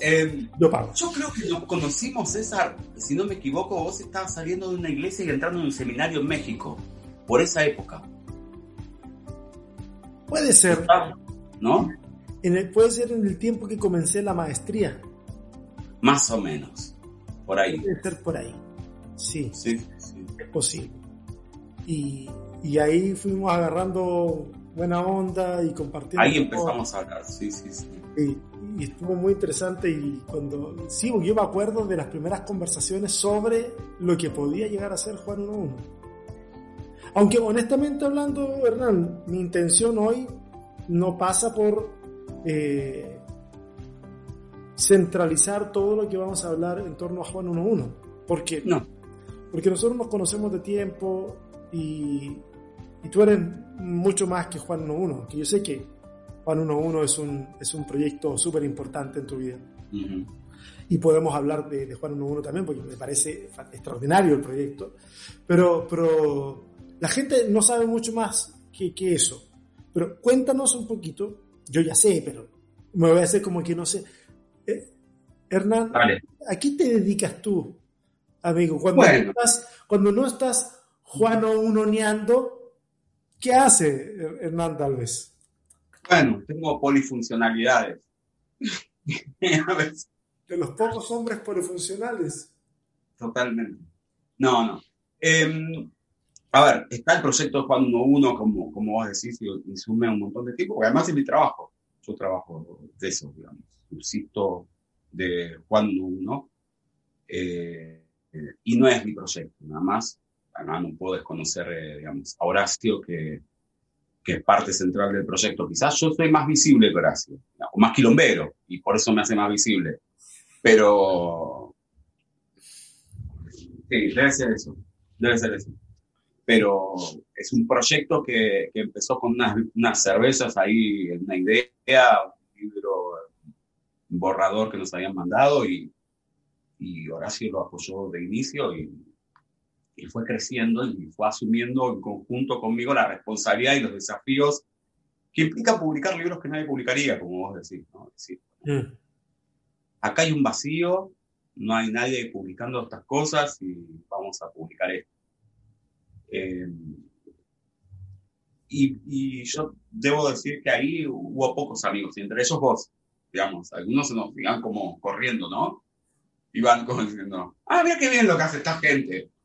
Eh, Yo pago. yo creo que nos conocimos, César, si no me equivoco, vos estabas saliendo de una iglesia y entrando en un seminario en México, por esa época, Puede ser, ¿no? en el- puede ser en el tiempo que comencé la maestría. Más o menos, por ahí. Puede ser por ahí. Sí, Sí, sí. es posible. Y, y ahí fuimos agarrando buena onda y compartiendo. Ahí empezamos a hablar, sí, sí, sí. Y, y estuvo muy interesante y cuando sí, porque yo me acuerdo de las primeras conversaciones sobre lo que podía llegar a ser Juan 1.1. Aunque honestamente hablando, Hernán, mi intención hoy no pasa por eh, centralizar todo lo que vamos a hablar en torno a Juan 1.1. Porque, No, porque nosotros nos conocemos de tiempo y, y tú eres mucho más que Juan 1.1. Que yo sé que Juan 1.1 es un, es un proyecto súper importante en tu vida. Y podemos hablar de, de Juan 1.1 también, porque me parece extraordinario el proyecto. Pero, pero la gente no sabe mucho más que, que eso. Pero cuéntanos un poquito, yo ya sé, pero me voy a hacer como que no sé. Eh, Hernán, dale. ¿a qué te dedicas tú, amigo? Cuando, Bueno. no, estás, cuando no estás Juano unoneando, ¿qué hace Her- Hernán tal vez? Bueno, tengo polifuncionalidades. A veces, De los pocos hombres polifuncionales. Totalmente. No, no. Eh, a ver, está el proyecto Juan 1.1, como, como vos decís, y insume un montón de tiempo, porque además es mi trabajo. Yo trabajo de eso, digamos. Subsisto de Juan 1.1. eh, eh, y no es mi proyecto, nada más. Además, no puedo desconocer, eh, digamos, a Horacio, que, que es parte central del proyecto. Quizás yo soy más visible que Horacio, o más quilombero, y por eso me hace más visible. Pero Sí, debe ser eso. Debe ser eso. Pero es un proyecto que, empezó con unas, unas cervezas ahí, una idea, un libro, un borrador que nos habían mandado y, y Horacio lo apoyó de inicio y, y fue creciendo y fue asumiendo en conjunto conmigo la responsabilidad y los desafíos que implica publicar libros que nadie publicaría, como vos decís. ¿no? Decir, acá hay un vacío, no hay nadie publicando estas cosas y vamos a publicar esto. Eh, y, y yo debo decir que ahí hubo pocos amigos, y entre ellos vos, digamos, algunos se nos iban como corriendo, ¿no? Iban como diciendo, ah, mira qué bien lo que hace esta gente.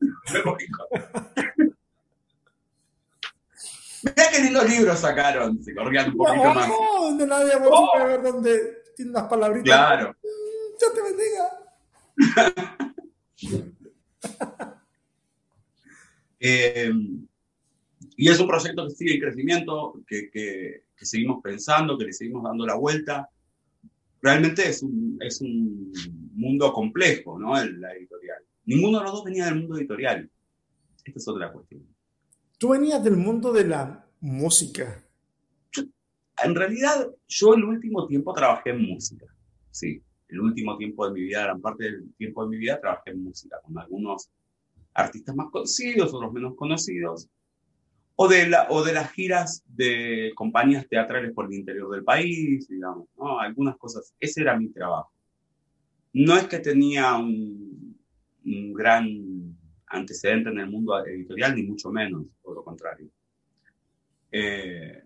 mira qué lindos libros sacaron, se corrían un poquito más. No, donde habíamos Oh. ver donde unas palabritas. Claro. Dios te bendiga. Eh, y es un proyecto que sigue en crecimiento, que, que, que, seguimos pensando, que le seguimos dando la vuelta. Realmente es un, es un mundo complejo, ¿no? El, la editorial. Ninguno de los dos venía del mundo editorial. Esta es otra cuestión. Tú venías del mundo de la música. Yo, en realidad, yo el último tiempo trabajé en música. Sí, el último tiempo de mi vida, gran parte del tiempo de mi vida, trabajé en música con algunos artistas más conocidos, otros menos conocidos, o de, la, o de las giras de compañías teatrales por el interior del país, digamos, ¿no? algunas cosas. Ese era mi trabajo. No es que tenía un, un gran antecedente en el mundo editorial, ni mucho menos, por lo contrario. Eh,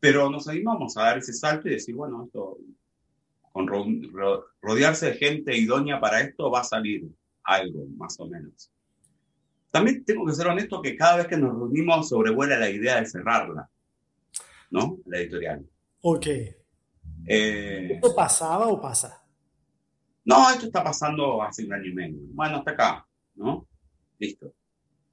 pero nos animamos a dar ese salto y decir, bueno, esto, con ro ro rodearse de gente idónea para esto va a salir algo, más o menos. También tengo que ser honesto que cada vez que nos reunimos sobrevuela la idea de cerrarla, ¿no? La editorial. Ok. Eh, ¿Esto pasaba o pasa? No, esto está pasando hace un año y medio. Bueno, hasta acá, ¿no? Listo.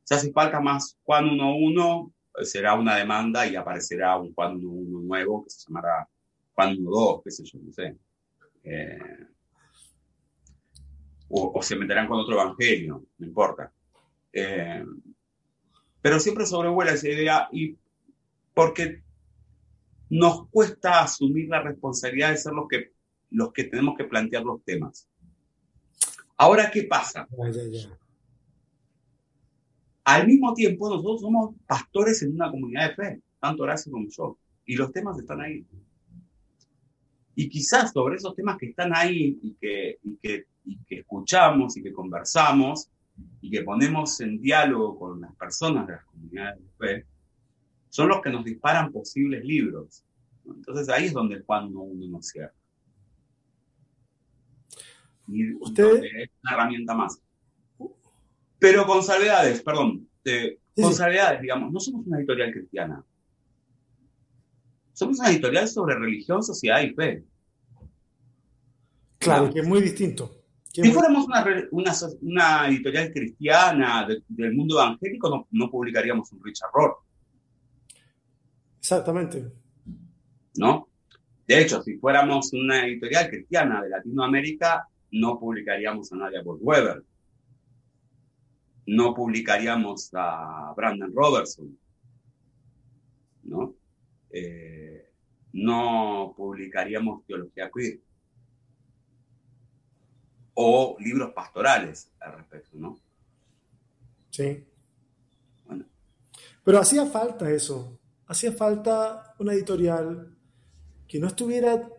Si hace falta más Juan 1.1, será una demanda y aparecerá un Juan 1.1 nuevo que se llamará Juan 1.2, qué sé yo, no sé. Eh, o, o, se meterán con otro evangelio, no importa. Eh, pero siempre sobrevuela esa idea y porque nos cuesta asumir la responsabilidad de ser los que, los que tenemos que plantear los temas. Ahora, ¿qué pasa? Al mismo tiempo, nosotros somos pastores en una comunidad de fe, tanto Horacio como yo, y los temas están ahí. Y quizás sobre esos temas que están ahí y que, y que, y que escuchamos y que conversamos y que ponemos en diálogo con las personas de las comunidades de fe, son los que nos disparan posibles libros. Entonces ahí es donde el Juan uno no cierra. Y Usted... es una herramienta más. Pero con salvedades, perdón, eh, con salvedades, digamos, no somos una editorial cristiana. Somos una editorial sobre religión, sociedad y fe. Claro, que es muy distinto. Si fuéramos una, una, una, editorial cristiana del mundo evangélico, no, no publicaríamos un Richard Rohr. Exactamente. ¿No? De hecho, si fuéramos una editorial cristiana de Latinoamérica, no publicaríamos a Nadia Weber. No publicaríamos a Brandon Robertson. ¿No? Eh, no publicaríamos teología queer o libros pastorales al respecto, ¿no? Sí. Bueno. Pero hacía falta eso, hacía falta una editorial que no estuviera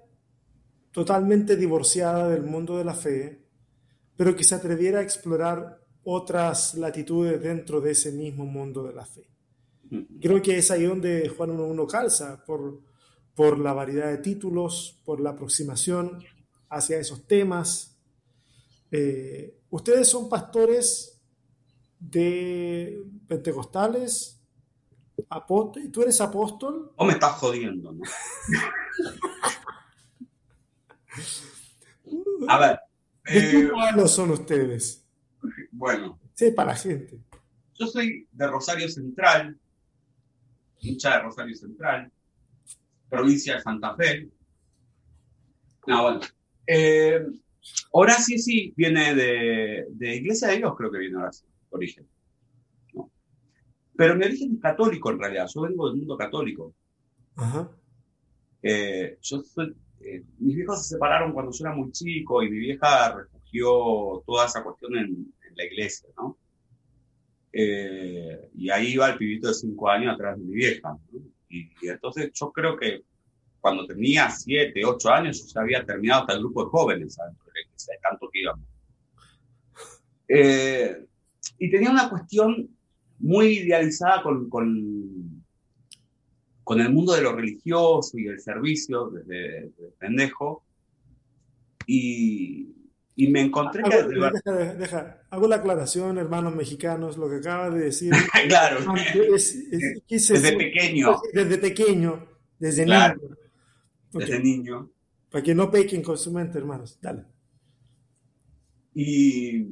totalmente divorciada del mundo de la fe, pero que se atreviera a explorar otras latitudes dentro de ese mismo mundo de la fe. Creo que es ahí donde Juan 1.1 calza, por, por la variedad de títulos, por la aproximación hacia esos temas. Eh, ¿Ustedes son pastores de pentecostales? ¿Tú eres apóstol? ¿O me estás jodiendo? ¿no? A ver. ¿De qué eh, son ustedes? Bueno. Sí, para la gente. Yo soy de Rosario Central, hincha de Rosario Central, provincia de Santa Fe. No, bueno. Eh, Horacio sí viene de, de, Iglesia de Dios, creo que viene Horacio, origen. ¿no? Pero mi origen es católico en realidad, yo vengo del mundo católico. Ajá. Eh, yo soy, eh, mis viejos se separaron cuando yo era muy chico y mi vieja refugió toda esa cuestión en, en la iglesia, ¿no? Eh, y ahí iba el pibito de cinco años atrás de mi vieja. Y, entonces yo creo que cuando tenía siete, ocho años, yo ya había terminado hasta el grupo de jóvenes, ¿sabes? De tanto que íbamos. Eh, y tenía una cuestión muy idealizada con, con, con, el mundo de lo religioso y el servicio desde, desde pendejo. Y, y me encontré que... Deja, deja, Hago la aclaración, hermanos mexicanos, lo que acaba de decir. claro. Es, es, desde pequeño. Desde pequeño, desde niño. Desde niño. Para que no pequen con su mente, hermanos. Dale. Y,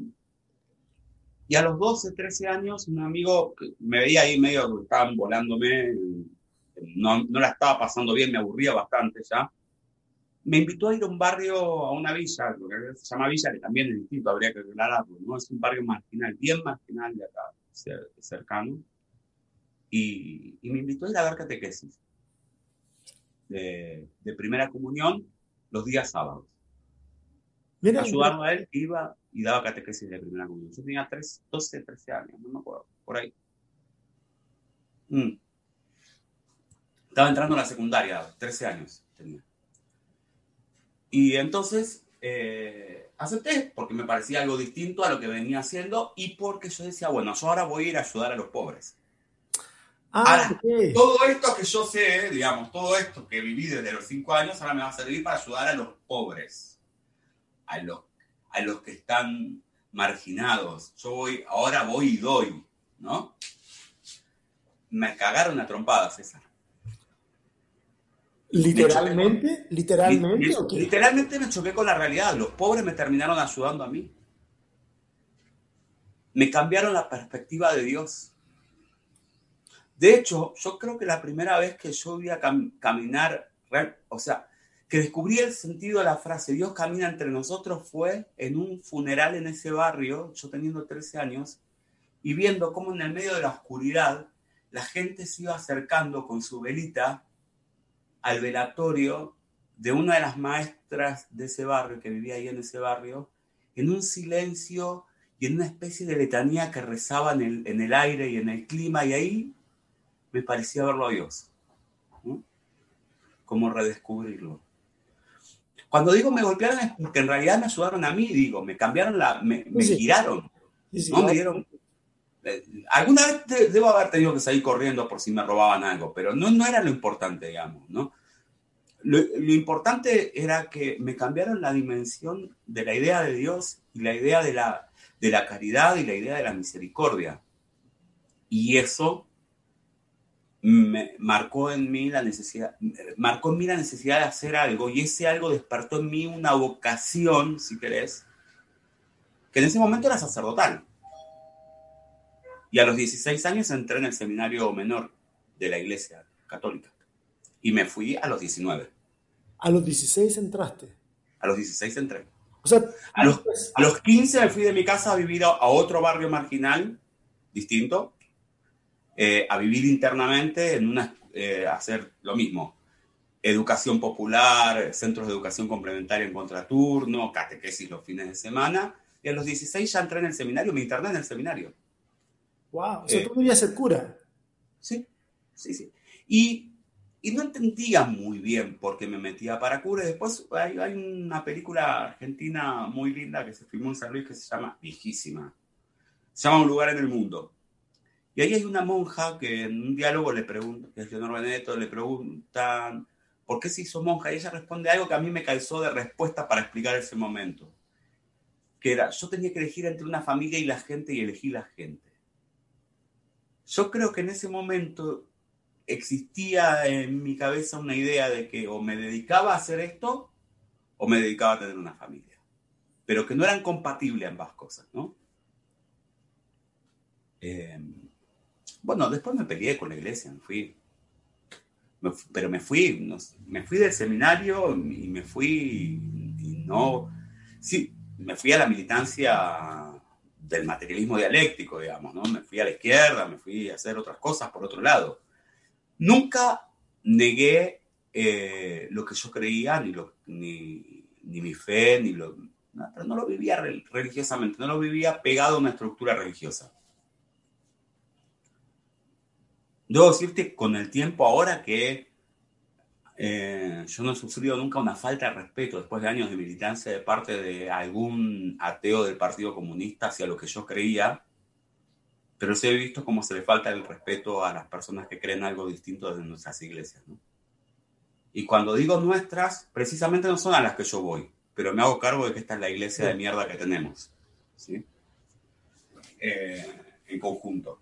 y a los 12, 13 años, un amigo me veía ahí medio que estaban volándome, no, no la estaba pasando bien, me aburría bastante ya me invitó a ir a un barrio, a una villa, lo que se llama villa, que también es distinto, habría que aclararlo, ¿no? Es un barrio marginal, bien marginal de acá, cercano. Y, y me invitó a ir a dar catequesis de, de primera comunión los días sábados. Mira, ayudarlo a él, iba y daba catequesis de primera comunión. Yo tenía 3, 12, 13 años, no me acuerdo, por ahí. Mm. Estaba entrando a la secundaria, 13 años tenía. Y entonces eh, acepté porque me parecía algo distinto a lo que venía haciendo y porque yo decía, bueno, yo ahora voy a ir a ayudar a los pobres. Ah, todo esto que yo sé, digamos, todo esto que viví desde los cinco años, ahora me va a servir para ayudar a los pobres, a los, a los que están marginados. Yo voy, ahora voy y doy, ¿no? Me cagaron a trompadas, César. ¿Literalmente? ¿Literalmente? Literalmente me choqué con la realidad. Los pobres me terminaron ayudando a mí. Me cambiaron la perspectiva de Dios. De hecho, yo creo que la primera vez que yo vi a caminar, o sea, que descubrí el sentido de la frase Dios camina entre nosotros fue en un funeral en ese barrio, yo teniendo 13 años, y viendo cómo en el medio de la oscuridad la gente se iba acercando con su velita al velatorio de una de las maestras de ese barrio, que vivía ahí en ese barrio, en un silencio y en una especie de letanía que rezaba en el, en el aire y en el clima, y ahí me parecía verlo a Dios, como redescubrirlo. Cuando digo me golpearon es porque en realidad me ayudaron a mí, digo, me cambiaron la, me, me giraron, ¿no? Me dieron... Eh, alguna vez debo haber tenido que salir corriendo por si me robaban algo, pero no, no era lo importante, digamos, ¿no? Lo, lo, importante era que me cambiaron la dimensión de la idea de Dios y la idea de la, de la caridad y la idea de la misericordia. Y eso me marcó en mí la necesidad, marcó en mí la necesidad de hacer algo y ese algo despertó en mí una vocación, si querés, que en ese momento era sacerdotal. Y a los 16 años entré en el seminario menor de la iglesia católica. Y me fui a los 19. ¿A los 16 entraste? A los 16 entré. O sea, a los, a los 15 me fui de mi casa a vivir a, a otro barrio marginal distinto, eh, a vivir internamente en una, eh, hacer lo mismo. Educación popular, centros de educación complementaria en contraturno, catequesis los fines de semana. Y a los 16 ya entré en el seminario, me interné en el seminario. ¡Wow! O sea, eh, tú querías ser cura. Sí, sí, sí. Y, y, no entendía muy bien por qué me metía para cura. Y después hay, hay, una película argentina muy linda que se filmó en San Luis que se llama Viejísima. Se llama Un lugar en el mundo. Y ahí hay una monja que en un diálogo le pregunta, que es Leonor Benedetto, le preguntan por qué se hizo monja y ella responde algo que a mí me calzó de respuesta para explicar ese momento. Que era, yo tenía que elegir entre una familia y la gente y elegí la gente. Yo creo que en ese momento existía en mi cabeza una idea de que o me dedicaba a hacer esto o me dedicaba a tener una familia. Pero que no eran compatibles ambas cosas, ¿no? Eh, bueno, después me peleé con la iglesia, me fui. pero me fui, me fui del seminario y me fui, y no, sí, me fui a la militancia del materialismo dialéctico, digamos, ¿no? Me fui a la izquierda, me fui a hacer otras cosas por otro lado. Nunca negué eh, lo que yo creía, ni, lo, ni, ni mi fe, ni lo... No, pero no lo vivía religiosamente, no lo vivía pegado a una estructura religiosa. Debo decirte con el tiempo ahora que eh, yo no he sufrido nunca una falta de respeto después de años de militancia de parte de algún ateo del Partido Comunista hacia lo que yo creía, pero sí he visto cómo se le falta el respeto a las personas que creen algo distinto desde nuestras iglesias. ¿no? Y cuando digo nuestras, precisamente no son a las que yo voy, pero me hago cargo de que esta es la iglesia de mierda que tenemos. ¿sí? Eh, en conjunto.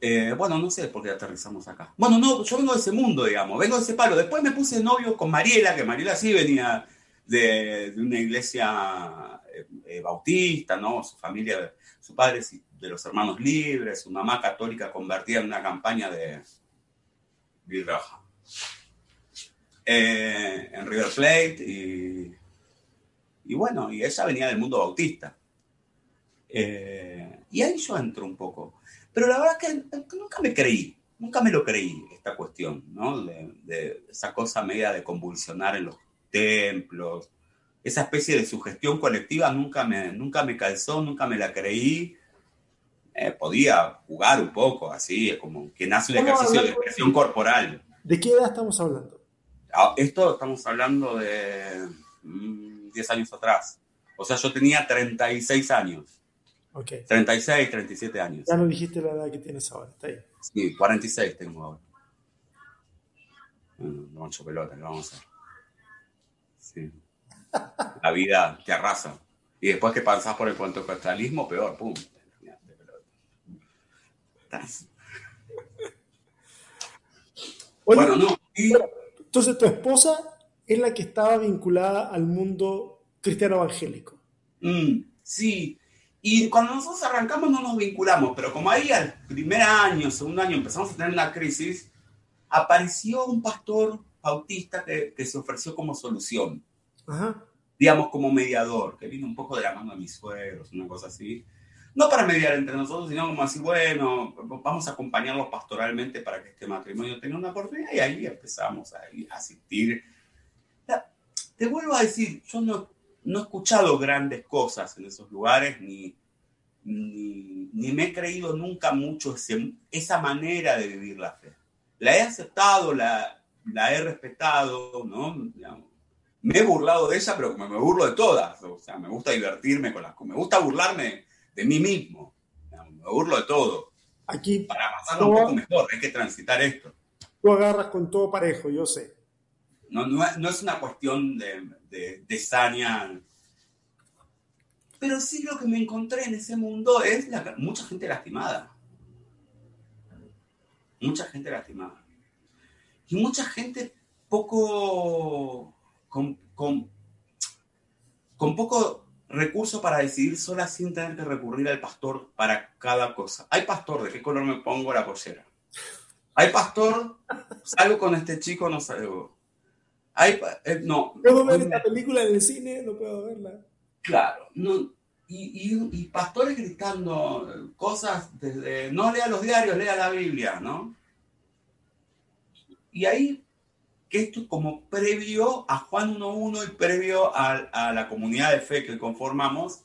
Eh, bueno, no sé por qué aterrizamos acá. Bueno, no, yo vengo de ese mundo, digamos, vengo de ese palo. Después me puse novio con Mariela, que Mariela sí venía de, una iglesia eh, eh, bautista, ¿no? Su familia, su padre de los hermanos libres, su mamá católica convertida en una campaña de Virraja. en River Plate y, y, bueno, y ella venía del mundo bautista. y ahí yo entro un poco. Pero la verdad es que nunca me creí, nunca me lo creí esta cuestión, ¿no? De, esa cosa media de convulsionar en los templos, esa especie de sugestión colectiva nunca me, nunca me calzó, nunca me la creí. Eh, podía jugar un poco así, como que nace un ejercicio de expresión corporal. ¿De qué edad estamos hablando? Ah, esto estamos hablando de 10 mm, años atrás. O sea, yo tenía 36 años. 36, 37 años. Ya no dijiste la edad que tienes ahora, está ahí. Sí, 46 tengo ahora. Bueno, no mucho pelota, ¿qué vamos a hacer? Sí. La vida te arrasa. Y después que pasás por el pentecostalismo, peor, pum. Bueno, no. Entonces tu esposa es la que estaba vinculada al mundo cristiano evangélico. Mm, sí, y cuando nosotros arrancamos no nos vinculamos, pero como ahí al primer año, segundo año empezamos a tener la crisis, apareció un pastor bautista que, que se ofreció como solución, Ajá. digamos como mediador, que vino un poco de la mano de mis suegros, una cosa así. No para mediar entre nosotros, sino como así, bueno, vamos a acompañarlos pastoralmente para que este matrimonio tenga una oportunidad y ahí empezamos a, a asistir. Te vuelvo a decir, yo no, no he escuchado grandes cosas en esos lugares, ni, ni, me he creído nunca mucho esa manera de vivir la fe. La he aceptado, la, la he respetado, ¿no? me he burlado de ella, pero me, me burlo de todas. O sea, me gusta divertirme con las Me gusta burlarme de mí mismo. Me burlo de todo. Aquí. Para pasarlo un poco mejor, hay que transitar esto. Tú agarras con todo parejo, yo sé. No, no, es una cuestión de, de, de saña. Pero sí lo que me encontré en ese mundo es mucha gente lastimada. Mucha gente lastimada. Y mucha gente poco con, con, poco recurso para decidir sola sin tener que recurrir al pastor para cada cosa. Hay pastor, ¿de qué color me pongo la pollera? Hay pastor, salgo con este chico, no salgo. Hay, eh, no. ¿Puedo ver esta película en el cine? No puedo verla. Claro, no, y, y, y, pastores gritando cosas desde, no lea los diarios, lea la Biblia, ¿no? Y ahí que esto es como previo a Juan 1.1 y previo a, la comunidad de fe que conformamos,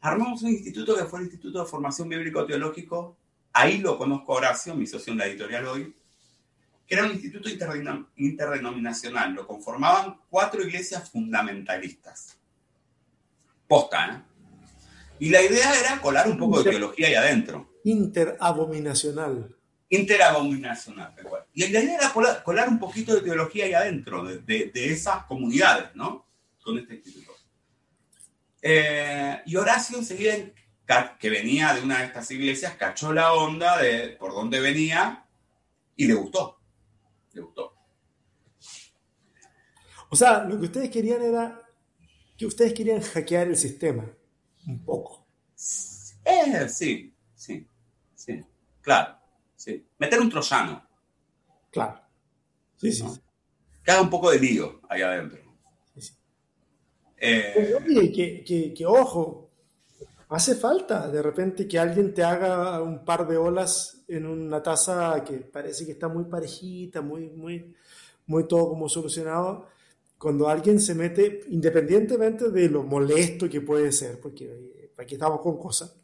armamos un instituto que fue el Instituto de Formación Bíblico-Teológico, ahí lo conozco Horacio, mi socio en la editorial hoy, que era un instituto interdenominacional, lo conformaban cuatro iglesias fundamentalistas. Posta, ¿eh? Y la idea era colar un poco de teología ahí adentro. Interabominacional interabominacional. Y la idea era colar, un poquito de teología ahí adentro, de, esas comunidades, ¿no? Con este instituto. Eh, y Horacio enseguida, que venía de una de estas iglesias, cachó la onda de por dónde venía y le gustó. Le gustó. O sea, lo que ustedes querían era que ustedes querían hackear el sistema, un poco. Eh, sí, sí, sí, claro. Meter un troyano. Claro. Sí, sí. Que haga un poco de lío ahí adentro. Sí, eh, que, ojo, hace falta de repente que alguien te haga un par de olas en una taza que parece que está muy parejita, muy, muy, muy todo como solucionado. Cuando alguien se mete, independientemente de lo molesto que puede ser, porque aquí estamos con cosas,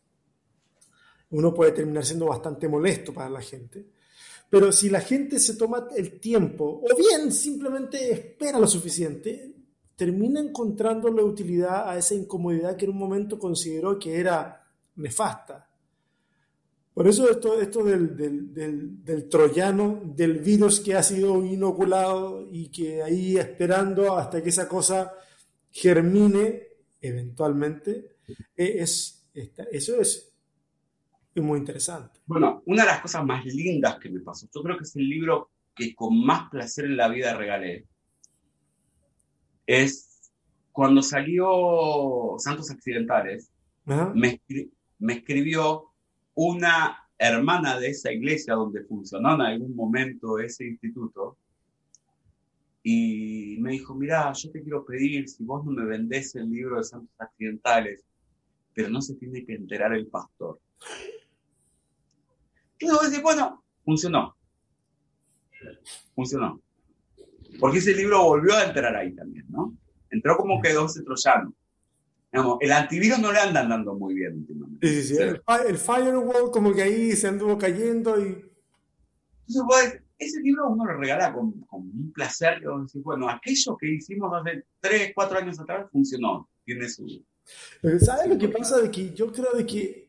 uno puede terminar siendo bastante molesto para la gente. Pero si la gente se toma el tiempo, o bien simplemente espera lo suficiente, termina encontrando la utilidad a esa incomodidad que en un momento consideró que era nefasta. Por eso esto, esto del, del, del, troyano, del virus que ha sido inoculado y que ahí esperando hasta que esa cosa germine eventualmente, e, es, eso es es muy interesante. Bueno, una de las cosas más lindas que me pasó, yo creo que es el libro que con más placer en la vida regalé, es cuando salió Santos Accidentales, me, me escribió una hermana de esa iglesia donde funcionó en algún momento ese instituto, y me dijo, mira, yo te quiero pedir, si vos no me vendés el libro de Santos Accidentales, pero no se tiene que enterar el pastor. Y luego decir, bueno, funcionó. Funcionó. Porque ese libro volvió a entrar ahí también, ¿no? Entró como quedó ese troyano. Digamos, el antivirus no le andan dando muy bien últimamente. Sí, sí, sí. El, firewall como que ahí se anduvo cayendo y... Entonces, pues, ese libro uno lo regala con, con un placer. Decir, bueno, aquello que hicimos hace 3, 4 años atrás funcionó. Tiene su... ¿Sabes lo que pasa? De que yo creo de que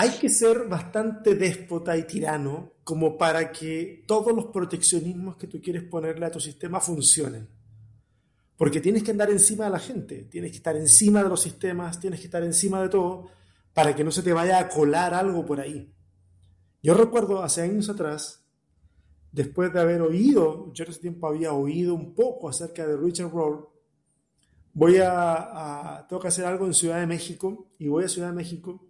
hay que ser bastante déspota y tirano como para que todos los proteccionismos que tú quieres ponerle a tu sistema funcionen. Porque tienes que andar encima de la gente, tienes que estar encima de los sistemas, tienes que estar encima de todo para que no se te vaya a colar algo por ahí. Yo recuerdo hace años atrás, después de haber oído, yo en ese tiempo había oído un poco acerca de Richard Rohr, voy a, a, tengo que hacer algo en Ciudad de México y voy a Ciudad de México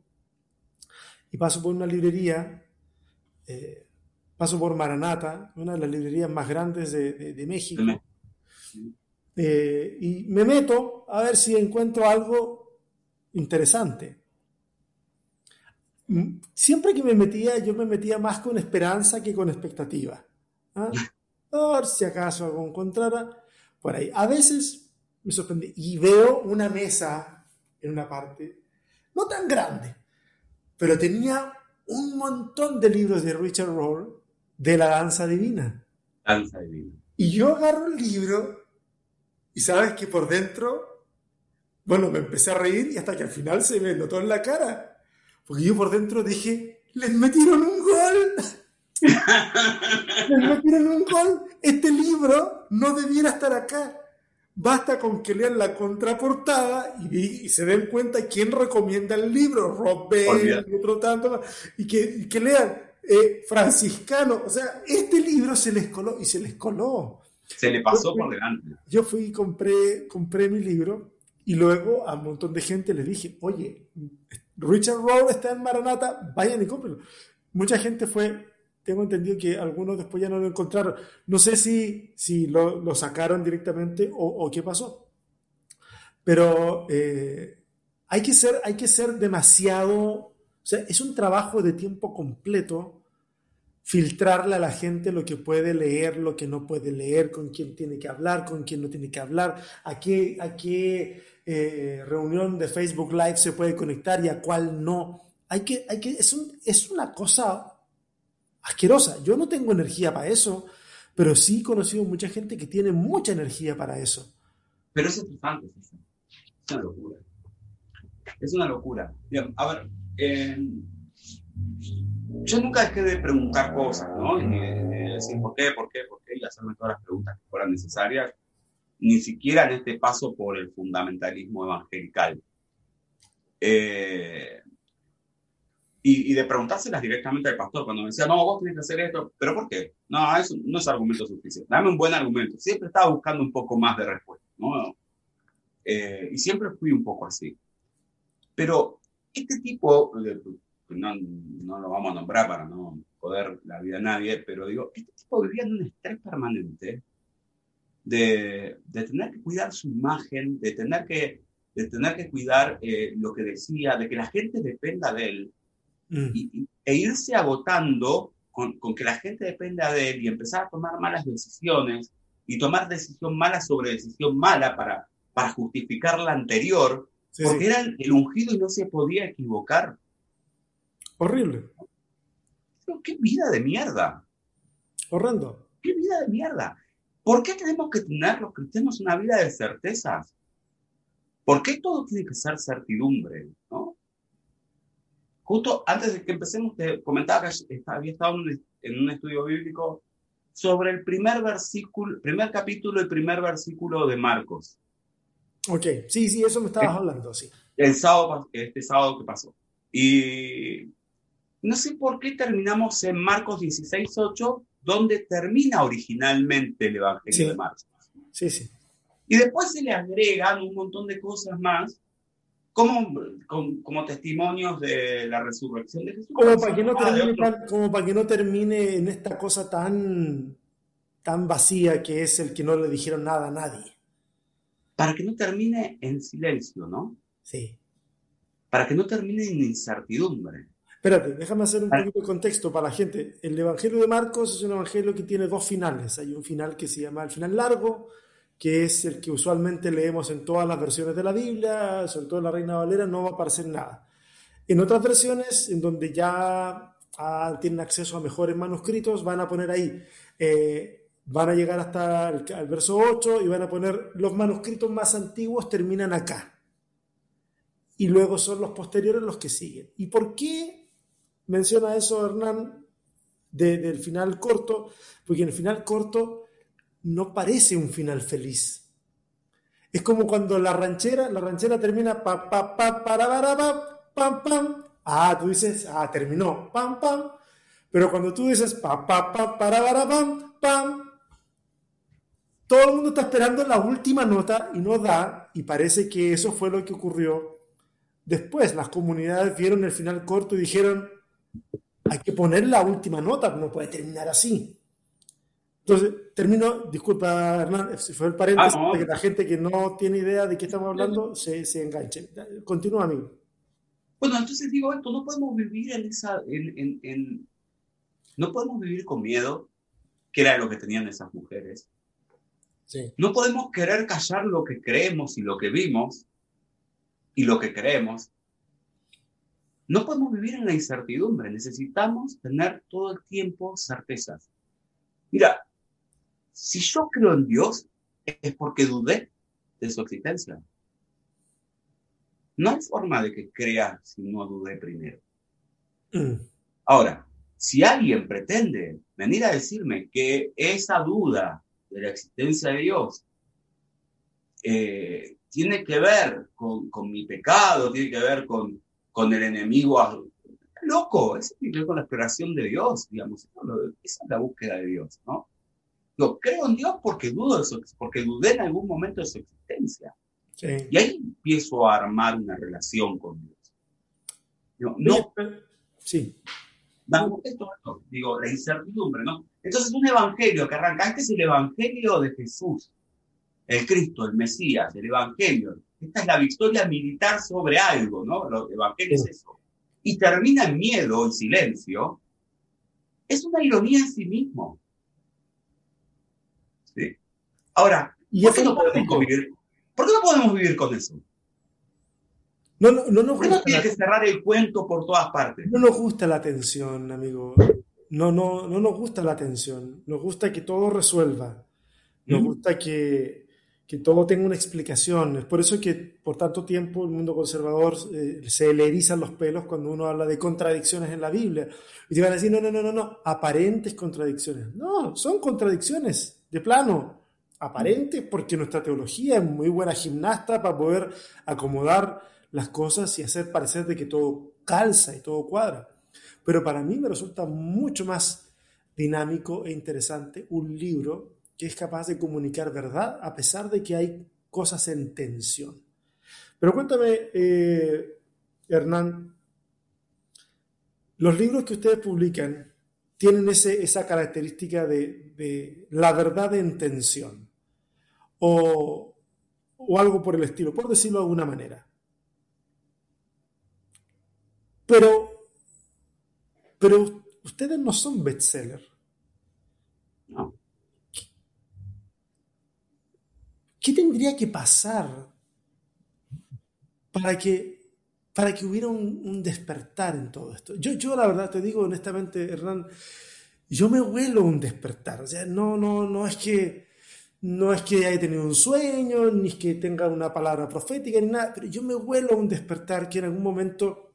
y paso por una librería, eh, paso por Maranata, una de las librerías más grandes de, México, eh, y me meto a ver si encuentro algo interesante. Mm, siempre que me metía, yo me metía más con esperanza que con expectativa. ¿ah? Por si acaso algo encontrara por ahí. A veces me sorprendí y veo una mesa en una parte, no tan grande, pero tenía un montón de libros de Richard Rohr de la danza divina. Danza divina. Y yo agarro el libro y sabes que por dentro, bueno, me empecé a reír y hasta que al final se me notó en la cara. Porque yo por dentro dije, les metieron un gol. les metieron un gol. Este libro no debiera estar acá. Basta con que lean la contraportada y, se den cuenta quién recomienda el libro, Rob Bell, y otro tanto, y que, que lean eh, franciscano. O sea, este libro se les coló y se les coló. Se le pasó por delante. Yo fui y compré, compré mi libro y luego a un montón de gente le dije, oye, Richard Rowe está en Maranata, vayan y cómprenlo. Mucha gente fue, tengo entendido que algunos después ya no lo encontraron. No sé si, si lo, sacaron directamente o, o, qué pasó. Pero eh, hay, que ser, hay que ser demasiado, o sea, es un trabajo de tiempo completo filtrarle a la gente lo que puede leer, lo que no puede leer, con quién tiene que hablar, con quién no tiene que hablar, a qué, a qué eh, reunión de Facebook Live se puede conectar y a cuál no. Hay que, hay que, es, un, es una cosa asquerosa. Yo no tengo energía para eso, pero sí he conocido mucha gente que tiene mucha energía para eso. Pero es interesante, es una locura. Es una locura. Bien, a ver, eh, yo nunca dejé de preguntar cosas, ¿no? Y, decir por qué, por qué, por qué, y hacerme todas las preguntas que fueran necesarias, ni siquiera en este paso por el fundamentalismo evangelical. Eh, y, de preguntárselas directamente al pastor cuando me decía, no, vos tenés que hacer esto, pero ¿por qué? No, eso no es argumento suficiente. Dame un buen argumento. Siempre estaba buscando un poco más de respuesta, ¿no? Eh, y siempre fui un poco así. Pero este tipo, no, no lo vamos a nombrar para no joder la vida a nadie, pero digo, este tipo vivía en un estrés permanente de, de tener que cuidar su imagen, de tener que, de tener que cuidar eh, lo que decía, de que la gente dependa de él Mm. e irse agotando con, con, que la gente dependa de él y empezar a tomar malas decisiones y tomar decisión mala sobre decisión mala para, para justificar la anterior, porque era el, ungido y no se podía equivocar. Horrible. ¿Qué vida de mierda? Horrendo. ¿Qué vida de mierda? ¿Por qué tenemos que tener los cristianos una vida de certezas? ¿Por qué todo tiene que ser certidumbre? ¿no? Justo antes de que empecemos, te comentaba que había estado en un estudio bíblico sobre el primer versículo, primer capítulo y primer versículo de Marcos. Ok, sí, sí, eso me estabas hablando, sí. El sábado, este sábado que pasó. Y no sé por qué terminamos en Marcos 16.8, donde termina originalmente el Evangelio de Marcos. Sí, sí. Y después se le agregan un montón de cosas más como, como, testimonios de la resurrección de Jesús. Como para, que no termine como para que no termine en esta cosa tan, tan vacía que es el que no le dijeron nada a nadie. Para que no termine en silencio, ¿no? Sí. Para que no termine en incertidumbre. Espérate, déjame hacer un poquito de contexto para la gente. El Evangelio de Marcos es un evangelio que tiene dos finales. Hay un final que se llama el final largo que es el que usualmente leemos en todas las versiones de la Biblia, sobre todo en la Reina Valera, no va a aparecer nada. En otras versiones, en donde ya ah, tienen acceso a mejores manuscritos, van a poner ahí, eh, van a llegar hasta el, verso 8 y van a poner los manuscritos más antiguos terminan acá. Y luego son los posteriores los que siguen. ¿Y por qué menciona eso Hernán del final corto? Porque en el final corto no parece un final feliz. Es como cuando la ranchera, la ranchera termina pa pa pa para para pa pam pam. Ah, tú dices, ah, terminó, pam pam. Pero cuando tú dices pa pa pa para para pam pam, todo el mundo está esperando la última nota y no da y parece que eso fue lo que ocurrió. Después las comunidades vieron el final corto y dijeron, hay que poner la última nota, no puede terminar así. Entonces, termino, disculpa Hernán, si fue el paréntesis, ah, que la gente que no tiene idea de qué estamos hablando se, se enganche. Continúa, amigo. Bueno, entonces digo esto, no podemos vivir en esa, en, en, no podemos vivir con miedo, que era lo que tenían esas mujeres. Sí. No podemos querer callar lo que creemos y lo que vimos y lo que creemos. No podemos vivir en la incertidumbre, necesitamos tener todo el tiempo certezas. Mira, Si yo creo en Dios, es porque dudé de su existencia. No hay forma de que crea si no dudé primero. Mm. Ahora, si alguien pretende venir a decirme que esa duda de la existencia de Dios eh, tiene que ver con, mi pecado, tiene que ver con, con el enemigo. Loco, eso tiene que ver con la exploración de Dios, digamos. Esa es la búsqueda de Dios, ¿no? Yo creo en Dios porque dudo de su, porque dudé en algún momento de su existencia. Y ahí empiezo a armar una relación con Dios. no, sí. Vamos, esto, digo, la incertidumbre, ¿no? Entonces, un evangelio que arranca, este es el evangelio de Jesús el Cristo, el Mesías, el Evangelio. Esta es la victoria militar sobre algo, ¿no? El Evangelio es eso. Y termina en miedo y silencio. Es una ironía en sí mismo. Ahora, ¿por qué, no podemos vivir? ¿por qué no podemos vivir con eso? No, no, no, ¿Por qué no tiene que cerrar el cuento por todas partes? No nos gusta la tensión, amigo. No, no, no nos gusta la tensión. Nos gusta que todo resuelva. Nos ¿Mm? gusta que, que todo tenga una explicación. Es por eso que por tanto tiempo el mundo conservador eh, se le erizan los pelos cuando uno habla de contradicciones en la Biblia. Y te van a decir, no, no, no, no, no, aparentes contradicciones. No, son contradicciones, de plano. Aparentes porque nuestra teología es muy buena gimnasta para poder acomodar las cosas y hacer parecer de que todo calza y todo cuadra. Pero para mí me resulta mucho más dinámico e interesante un libro que es capaz de comunicar verdad a pesar de que hay cosas en tensión. Pero cuéntame, eh, Hernán, los libros que ustedes publican tienen ese, esa característica de, la verdad en tensión o, o algo por el estilo, por decirlo de alguna manera. Pero, pero ustedes no son bestsellers. No. ¿Qué tendría que pasar para que, para que hubiera un, despertar en todo esto? Yo, yo la verdad te digo honestamente, Hernán, yo me huelo un despertar. O sea, no, no, no es que no es que haya tenido un sueño, ni es que tenga una palabra profética, ni nada, pero yo me huelo un despertar que en algún momento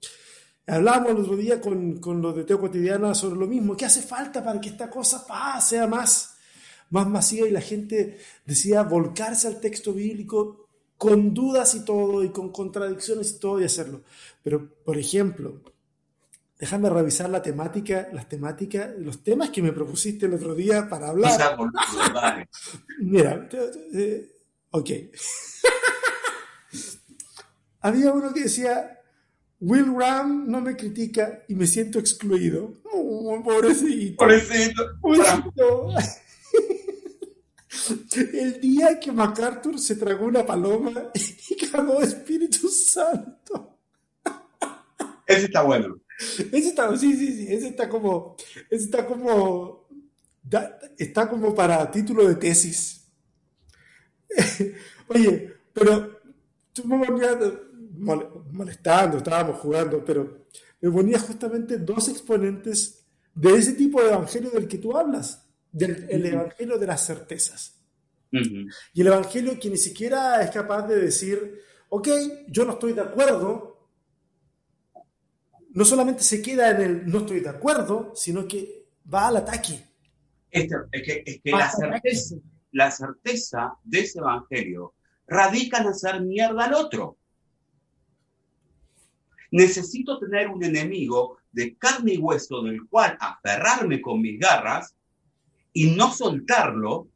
Hablábamos el otro día con, con los de Teo Cotidiana sobre lo mismo. ¿Qué hace falta para que esta cosa sea más, más masiva y la gente decía volcarse al texto bíblico con dudas y todo, y con contradicciones y todo, y hacerlo. Pero, por ejemplo, déjame revisar la temática, las temáticas, los temas que me propusiste el otro día para hablar. Mira, eh, ok. Había uno que decía, Will Ram no me critica y me siento excluido. Oh, pobrecito. Pobrecito. pobrecito. El día que MacArthur se tragó una paloma y cagó Espíritu Santo. Ese está bueno. Ese está, sí, sí, sí, ese está como, ese está como, está como para título de tesis. Oye, pero tú me ponías molestando, estábamos jugando, pero me ponía justamente dos exponentes de ese tipo de evangelio del que tú hablas del el evangelio de las certezas. Y el evangelio que ni siquiera es capaz de decir, ok, yo no estoy de acuerdo, no solamente se queda en el no estoy de acuerdo, sino que va al ataque. es que, la, certeza, la certeza de ese evangelio radica en hacer mierda al otro. Necesito tener un enemigo de carne y hueso del cual aferrarme con mis garras y no soltarlo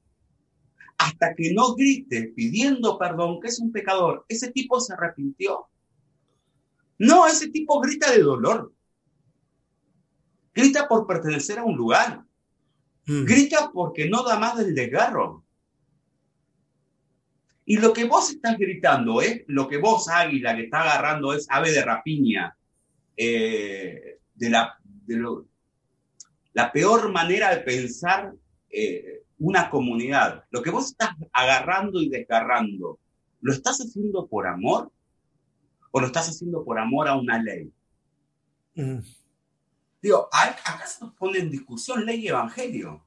hasta que no grite pidiendo perdón que es un pecador. Ese tipo se arrepintió. No, ese tipo grita de dolor. Grita por pertenecer a un lugar. Mm. Grita porque no da más del desgarro. Y lo que vos estás gritando es, lo que vos, águila, que está agarrando es ave de rapiña, eh, de, la, de la peor manera de pensar eh, una comunidad. Lo que vos estás agarrando y desgarrando, ¿lo estás haciendo por amor o lo estás haciendo por amor a una ley? Mm. Digo, acá se nos pone en discusión ley y evangelio.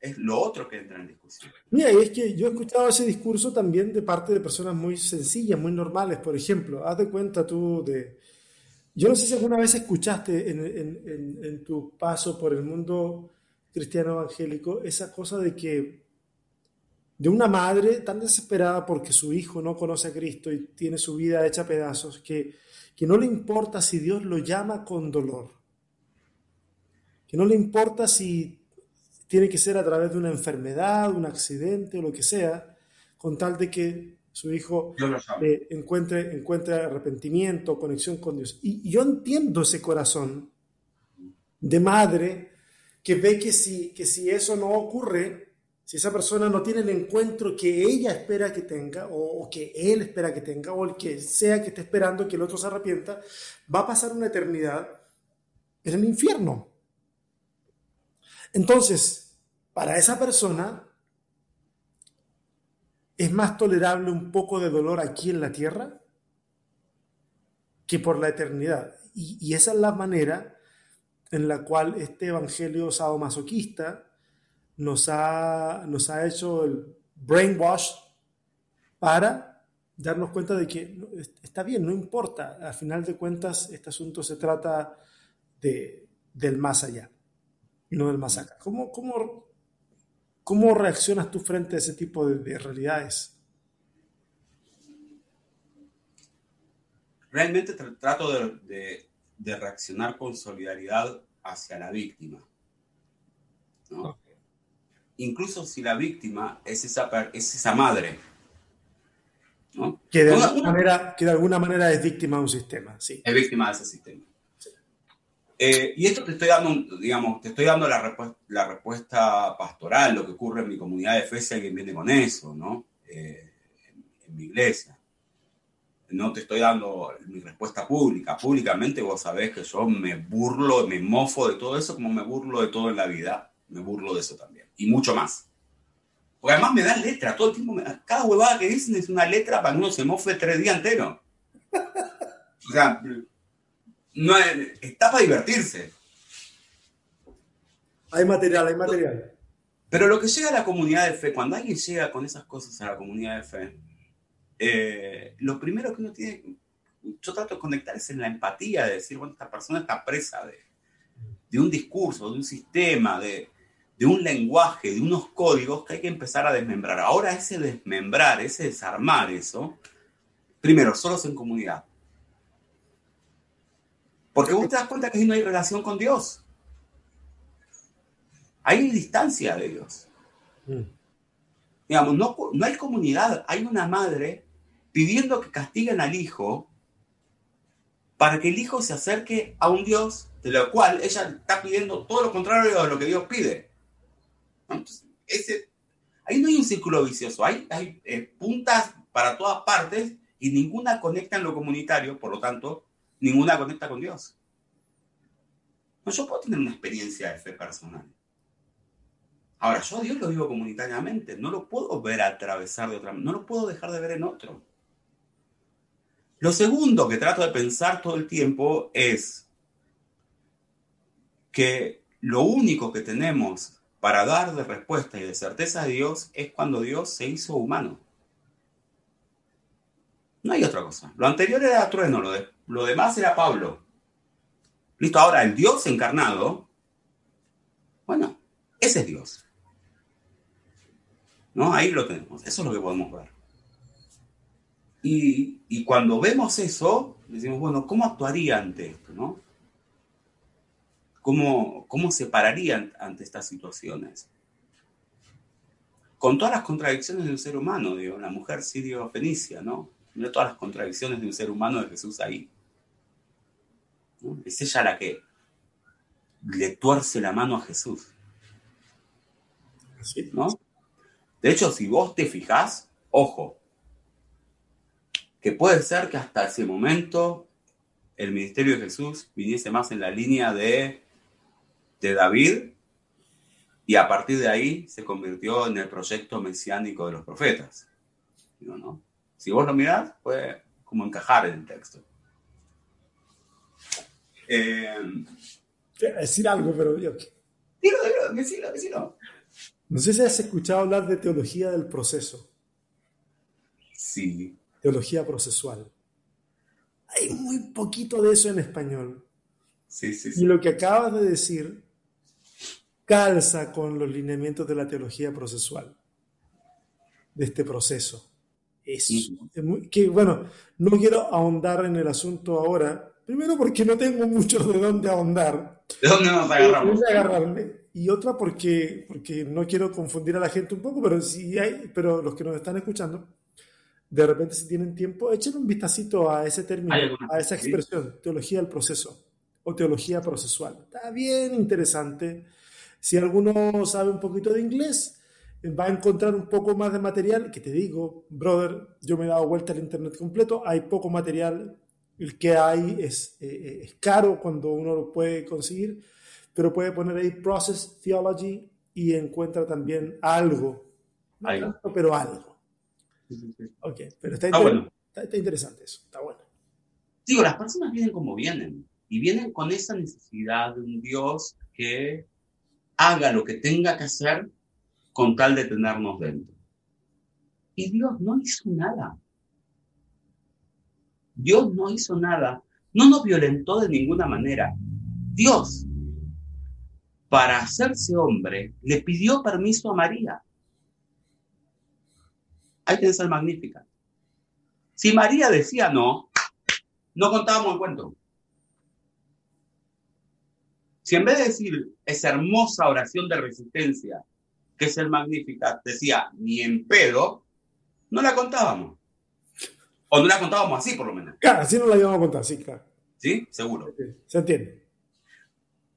es lo otro que entra en discusión. Mira, y es que yo he escuchado ese discurso también de parte de personas muy sencillas, muy normales. Por ejemplo, haz de cuenta tú de... Yo no sé si alguna vez escuchaste en, en, en, tu paso por el mundo cristiano evangélico esa cosa de que de una madre tan desesperada porque su hijo no conoce a Cristo y tiene su vida hecha a pedazos, que, que no le importa si Dios lo llama con dolor, que no le importa si tiene que ser a través de una enfermedad, un accidente o lo que sea, con tal de que su hijo eh, encuentre, encuentre arrepentimiento, conexión con Dios. Y, yo entiendo ese corazón de madre que ve que si, que si eso no ocurre, si esa persona no tiene el encuentro que ella espera que tenga, o, que él espera que tenga, o el que sea que esté esperando que el otro se arrepienta, va a pasar una eternidad en el infierno. Entonces, para esa persona es más tolerable un poco de dolor aquí en la tierra que por la eternidad. Y, esa es la manera en la cual este evangelio sadomasoquista nos ha, nos ha hecho el brainwash para darnos cuenta de que está bien, no importa. Al final de cuentas, este asunto se trata de, del más allá no del más acá. ¿Cómo, cómo, reaccionas tú frente a ese tipo de, realidades? Realmente trato de, reaccionar con solidaridad hacia la víctima. Incluso si la víctima es esa, es esa madre. Que, de alguna manera, que de alguna manera es víctima de un sistema. Sí. Es víctima de ese sistema. Eh, y esto te estoy dando, digamos, te estoy dando la, respuesta, la respuesta pastoral, lo que ocurre en mi comunidad de fe, si alguien viene con eso, ¿no? Eh, en, mi iglesia. No te estoy dando mi respuesta pública. Públicamente vos sabés que yo me burlo, me mofo de todo eso como me burlo de todo en la vida. Me burlo de eso también. Y mucho más. Porque además me dan letra, todo el tiempo, cada huevada que dicen es una letra para que uno se mofe tres días enteros. O sea, no está para divertirse. Hay material, hay material. Pero lo que llega a la comunidad de fe, cuando alguien llega con esas cosas a la comunidad de fe, eh, lo primero que uno tiene, yo trato de conectar es en la empatía, de decir, bueno, esta persona está presa de, de un discurso, de un sistema, de, de un lenguaje, de unos códigos que hay que empezar a desmembrar. Ahora ese desmembrar, ese desarmar eso, primero, solos en comunidad. Porque vos te das cuenta que ahí no hay relación con Dios. Hay distancia de Dios. Mm. Digamos, no, no hay comunidad, hay una madre pidiendo que castiguen al hijo para que el hijo se acerque a un Dios de lo cual ella está pidiendo todo lo contrario de lo que Dios pide. Ese, ahí no hay un círculo vicioso, hay, hay eh, puntas para todas partes y ninguna conecta en lo comunitario, por lo tanto, ninguna conecta con Dios. No, yo puedo tener una experiencia de fe personal. Ahora, yo a Dios lo vivo comunitariamente, no lo puedo ver atravesar de otra manera, no lo puedo dejar de ver en otro. Lo segundo que trato de pensar todo el tiempo es que lo único que tenemos para dar de respuesta y de certeza a Dios es cuando Dios se hizo humano. No hay otra cosa. Lo anterior era trueno, lo, lo demás era Pablo. Listo, ahora el Dios encarnado, bueno, ese es Dios. ¿No? Ahí lo tenemos, eso es lo que podemos ver. Y, cuando vemos eso, decimos, bueno, ¿cómo actuaría ante esto? ¿no? ¿Cómo, ¿Cómo se pararía ante estas situaciones? Con todas las contradicciones de un ser humano, digo, la mujer sirio-fenicia, ¿no? Mira todas las contradicciones de un ser humano de Jesús ahí. Es ella la que le tuerce la mano a Jesús. ¿No? De hecho, si vos te fijás, ojo, que puede ser que hasta ese momento el ministerio de Jesús viniese más en la línea de, de David y a partir de ahí se convirtió en el proyecto mesiánico de los profetas. ¿no? Si vos lo mirás, puede como encajar en el texto. Eh, decir algo, pero yo... Dilo, dilo, decilo, decilo. No sé si has escuchado hablar de teología del proceso. Sí. Teología procesual. Hay muy poquito de eso en español. Sí, sí, Y lo que acabas de decir calza con los lineamientos de la teología procesual, de este proceso. Es, que bueno, no quiero ahondar en el asunto ahora, primero porque no tengo mucho de dónde ahondar. ¿De dónde nos agarramos? De agarrarme. Y otra porque, porque no quiero confundir a la gente un poco, pero si hay, pero los que nos están escuchando, de repente si tienen tiempo, echen un vistacito a ese término, a esa expresión, teología del proceso o teología procesual. Está bien interesante. Si alguno sabe un poquito de inglés, va a encontrar un poco más de material, que te digo, brother, yo me he dado vuelta al internet completo, hay poco material, el que hay es, eh, es caro cuando uno lo puede conseguir, pero puede poner ahí Process Theology y encuentra también algo, pero algo. Ok, pero está, está interesante eso, está bueno. Digo, las personas vienen como vienen y vienen con esa necesidad de un Dios que haga lo que tenga que hacer con tal de tenernos dentro. Y Dios no hizo nada. Dios no hizo nada. No nos violentó de ninguna manera. Dios, para hacerse hombre, le pidió permiso a María. Hay que ser magnífica. Si María decía no, no contábamos el cuento. Si en vez de decir esa hermosa oración de resistencia, que es el Magnificat, decía ni en pedo, no la contábamos. O no la contábamos así, por lo menos. Claro, así no la íbamos a contar, sí, claro. ¿Sí? Seguro. se entiende.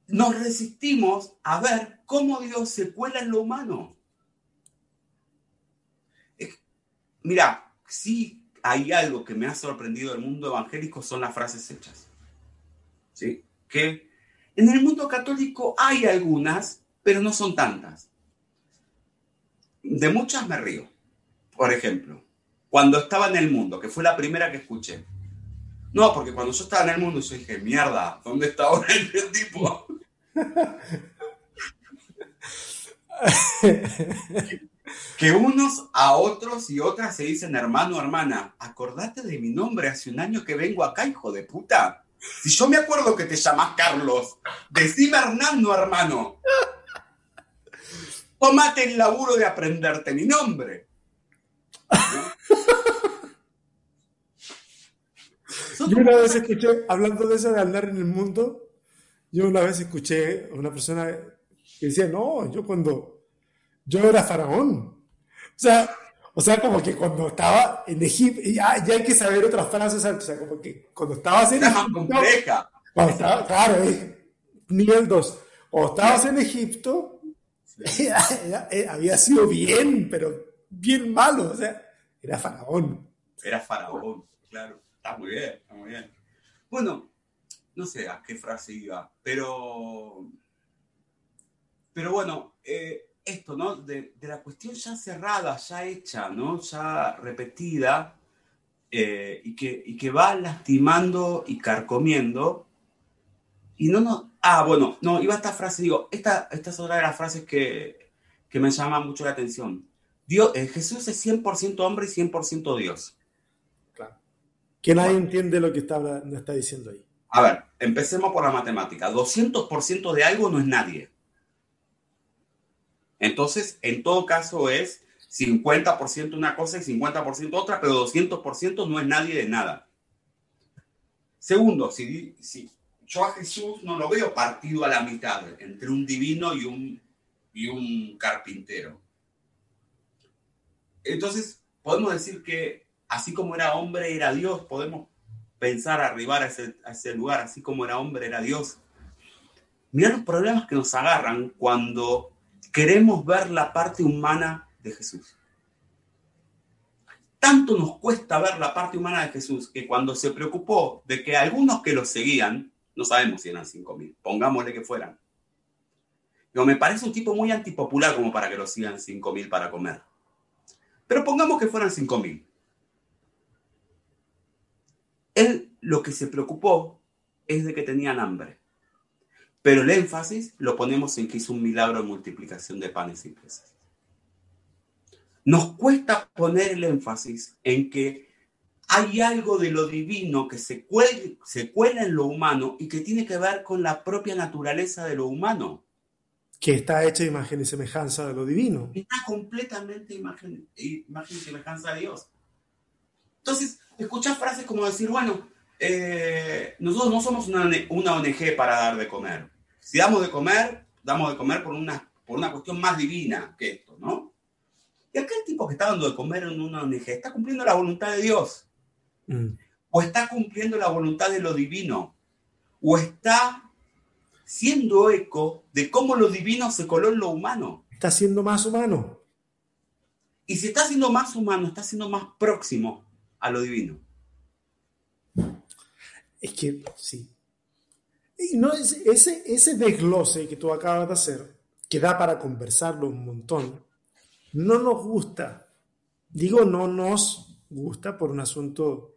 Nos resistimos a ver cómo Dios se cuela en lo humano. Mira, sí hay algo que me ha sorprendido del mundo evangélico, son las frases hechas. ¿Sí? Que en el mundo católico hay algunas, pero no son tantas. De muchas me río. Por ejemplo, cuando estaba en el mundo, que fue la primera que escuché. No, porque cuando yo estaba en el mundo, yo dije, mierda, ¿dónde está ahora el tipo? que unos a otros y otras se dicen hermano, hermana, acordate de mi nombre hace un año que vengo acá, hijo de puta. Si yo me acuerdo que te llamas Carlos, decime Hernando, hermano. Tómate el laburo de aprenderte mi nombre. Yo una vez escuché, hablando de eso de andar en el mundo, yo una vez escuché a una persona que decía, no, yo cuando, yo era faraón. O sea, o sea, como que cuando estaba en Egipto, ya, ya hay que saber otras frases, o sea, como que cuando estabas en Egipto. compleja. Cuando estaba, claro, eh, nivel 2. O estabas en Egipto, eh, había sido bien, pero bien malo, o sea, era faraón. Era faraón, claro. Está muy bien, está muy bien. Bueno, no sé a qué frase iba, pero. Pero bueno, eh, esto, ¿no? De, la cuestión ya cerrada, ya hecha, ¿no? Ya repetida, eh, y, que, y que va lastimando y carcomiendo. Y no, no, ah, bueno, no, iba esta frase, digo, esta, esta es otra de las frases que, que me llama mucho la atención. Dios, eh, Jesús es 100% hombre y 100% Dios. Claro. Que nadie entiende lo que está, está diciendo ahí. A ver, empecemos por la matemática. 200% de algo no es nadie. Entonces, en todo caso es 50% una cosa y 50% otra, pero 200% no es nadie de nada. Segundo, si, si yo a Jesús no lo veo partido a la mitad entre un divino y un, y un carpintero. Entonces, podemos decir que así como era hombre, era Dios, podemos pensar arribar a ese, a ese lugar, así como era hombre, era Dios. Mira los problemas que nos agarran cuando queremos ver la parte humana de Jesús. Tanto nos cuesta ver la parte humana de Jesús que cuando se preocupó de que algunos que lo seguían, no sabemos si eran 5.000, pongámosle que fueran. Me parece un tipo muy antipopular como para que lo sigan 5.000 para comer. Pero pongamos que fueran 5.000. Él lo que se preocupó es de que tenían hambre. pero el énfasis lo ponemos en que hizo un milagro de multiplicación de panes y peces. Nos cuesta poner el énfasis en que hay algo de lo divino que se, se cuela en lo humano y que tiene que ver con la propia naturaleza de lo humano. Que está hecha imagen y semejanza de lo divino. Está completamente imagen, imagen y semejanza de Dios. Entonces, escuchas frases como decir, bueno, eh, nosotros no somos una, una, ONG para dar de comer. Si damos de comer, damos de comer por una, por una cuestión más divina que esto, ¿no? Y aquel tipo que está dando de comer en una ONG está cumpliendo la voluntad de Dios. Mm. O está cumpliendo la voluntad de lo divino. O está siendo eco de cómo lo divino se coló en lo humano. Está siendo más humano. Y si está siendo más humano, está siendo más próximo a lo divino. Es que sí. Y no, ese, ese desglose que tú acabas de hacer, que da para conversarlo un montón, no nos gusta. Digo, no nos gusta por un asunto,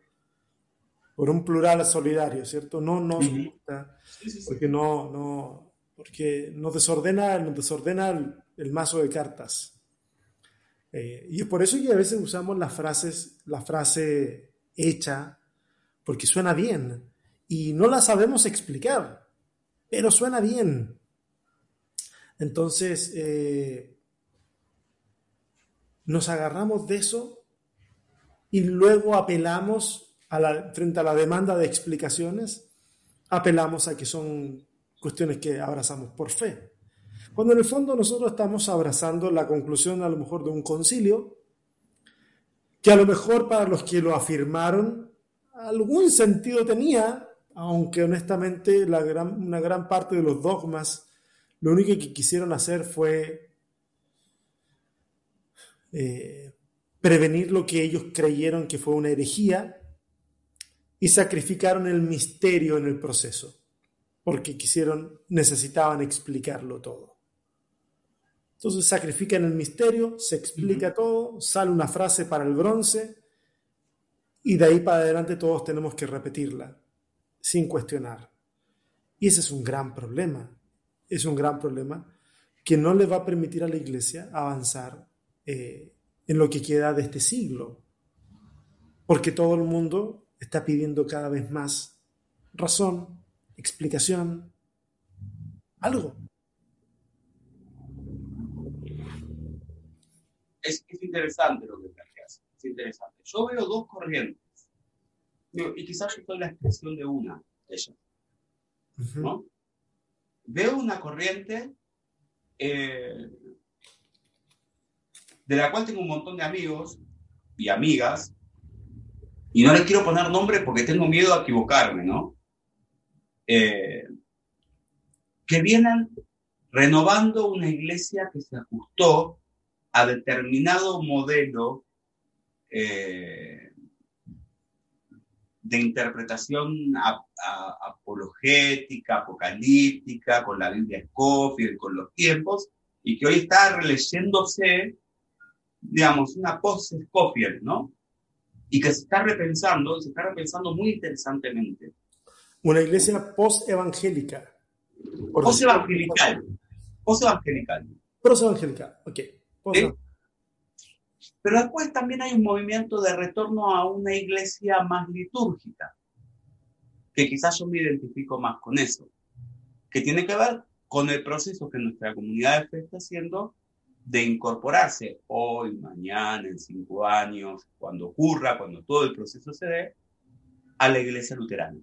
por un plural solidario, ¿cierto? No nos gusta, porque no, no, porque nos desordena, nos desordena el, mazo de cartas. Eh, y es por eso que a veces usamos las frases, la frase hecha, porque suena bien y no la sabemos explicar, pero suena bien. Entonces, eh, nos agarramos de eso y luego apelamos a la, frente a la demanda de explicaciones, apelamos a que son cuestiones que abrazamos por fe. Cuando en el fondo nosotros estamos abrazando la conclusión a lo mejor de un concilio, que a lo mejor para los que lo afirmaron algún sentido tenía, aunque honestamente la gran, una gran parte de los dogmas lo único que quisieron hacer fue eh, prevenir lo que ellos creyeron que fue una herejía y sacrificaron el misterio en el proceso, porque quisieron, necesitaban explicarlo todo. Entonces sacrifican el misterio, se explica todo, sale una frase para el bronce y de ahí para adelante todos tenemos que repetirla sin cuestionar. Y ese es un gran problema. Es un gran problema que no le va a permitir a la iglesia avanzar eh, en lo que queda de este siglo. Porque todo el mundo está pidiendo cada vez más razón, explicación, algo. Es, interesante lo que planteas, es interesante. Yo veo dos corrientes y quizás yo soy la expresión de una de ellas. ¿no? Veo una corriente eh, de la cual tengo un montón de amigos y amigas, y no les quiero poner nombre porque tengo miedo a equivocarme, ¿no? Eh, que vienen renovando una iglesia que se ajustó a determinado modelo eh, de interpretación apologética, apocalíptica, con la Biblia Scofield, con los tiempos, y que hoy está releyéndose, digamos, una post-Scofield, ¿no? Y que se está repensando, se está repensando muy interesantemente. Una iglesia post-evangélica. Post-evangelical. Post-evangelical. Post-evangelical, ok. Pero después también hay un movimiento de retorno a una iglesia más litúrgica, que quizás yo me identifico más con eso, que tiene que ver con el proceso que nuestra comunidad de fe está haciendo de incorporarse hoy, mañana, en cinco años, cuando ocurra, cuando todo el proceso se dé, a la iglesia luterana.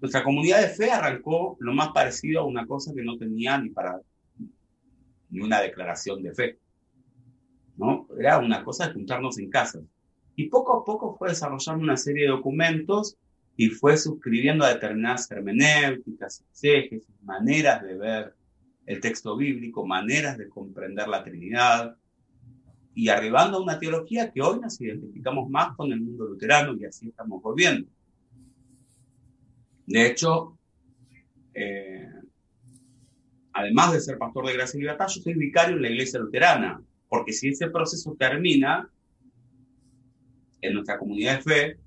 Nuestra comunidad de fe arrancó lo más parecido a una cosa que no tenía ni para ni una declaración de fe. ¿no? Era una cosa de juntarnos en casa. Y poco a poco fue desarrollando una serie de documentos y fue suscribiendo a determinadas hermenéuticas, exégesis, maneras de ver el texto bíblico, maneras de comprender la Trinidad, y arribando a una teología que hoy nos identificamos más con el mundo luterano y así estamos volviendo. De hecho, eh, además de ser pastor de Gracia y Libertad, yo soy vicario en la iglesia luterana, porque si ese proceso termina en nuestra comunidad de fe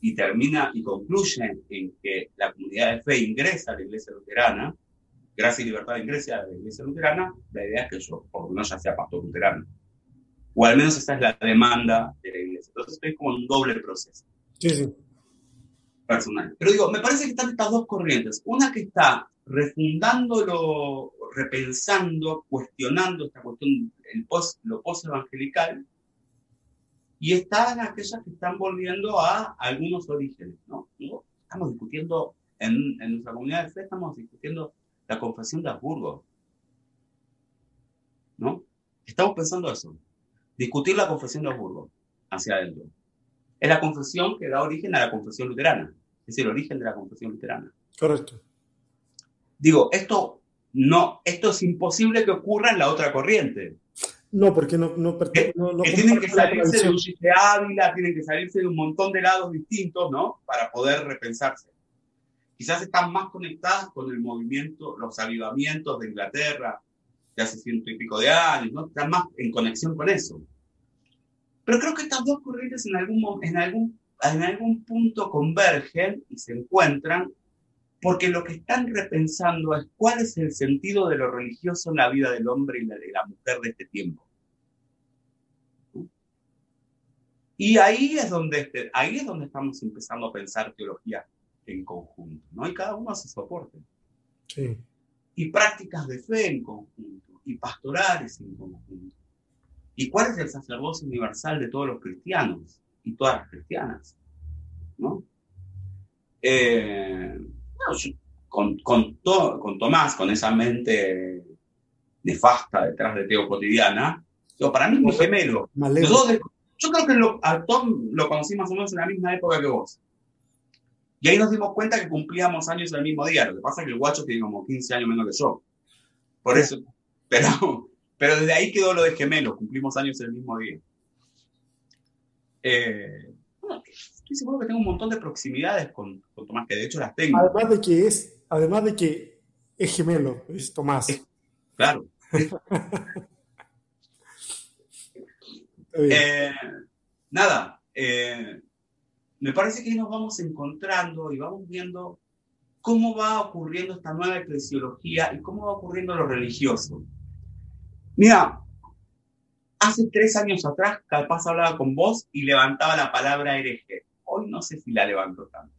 y termina y concluye en que la comunidad de fe ingresa a la iglesia luterana, gracia y libertad ingresa a la iglesia luterana, la idea es que yo, por lo menos, ya sea pastor luterano. O al menos esa es la demanda de la iglesia. Entonces estoy como en un doble proceso. Sí, sí. Personal. Pero digo, me parece que están estas dos corrientes. Una que está refundándolo, repensando, cuestionando esta cuestión, el post, lo post-evangelical, y están aquellas que están volviendo a algunos orígenes, ¿no? Estamos discutiendo, en, en, nuestra comunidad de fe, estamos discutiendo la confesión de Habsburgo, ¿no? Estamos pensando eso, discutir la confesión de Habsburgo hacia adentro. Es la confesión que da origen a la confesión luterana, es el origen de la confesión luterana. Correcto. Digo, esto no, esto es imposible que ocurra en la otra corriente. No, porque no, no, no, no que tienen que salirse de, de Ávila, tienen que salirse de un montón de lados distintos, ¿no? Para poder repensarse. Quizás están más conectadas con el movimiento, los avivamientos de Inglaterra de hace ciento y pico de años, ¿no? Están más en conexión con eso. Pero creo que estas dos corrientes en algún, en algún, en algún punto convergen y se encuentran porque lo que están repensando es cuál es el sentido de lo religioso en la vida del hombre y la de la mujer de este tiempo. Y ahí es donde, este, ahí es donde estamos empezando a pensar teología en conjunto, ¿no? Y cada uno hace soporte. Sí. Y prácticas de fe en conjunto, y pastorales en conjunto. ¿Y cuál es el sacerdocio universal de todos los cristianos y todas las cristianas? ¿No? Eh, con, con, to, con Tomás, con esa mente nefasta detrás de Teo Cotidiana, yo, para mí es mi gemelo. Yo creo que lo, a Tom lo conocí más o menos en la misma época que vos. Y ahí nos dimos cuenta que cumplíamos años el mismo día. Lo que pasa es que el guacho tiene como 15 años menos que yo. Por eso, pero, pero desde ahí quedó lo de gemelo, cumplimos años el mismo día. Eh, bueno, estoy seguro que tengo un montón de proximidades con, con, Tomás, que de hecho las tengo. Además de que es, además de que es gemelo, es Tomás. Es, claro. eh, nada, eh, me parece que nos vamos encontrando y vamos viendo cómo va ocurriendo esta nueva eclesiología y cómo va ocurriendo lo religioso. Mira, hace tres años atrás capaz hablaba con vos y levantaba la palabra hereje. Hoy no sé si la levanto tanto.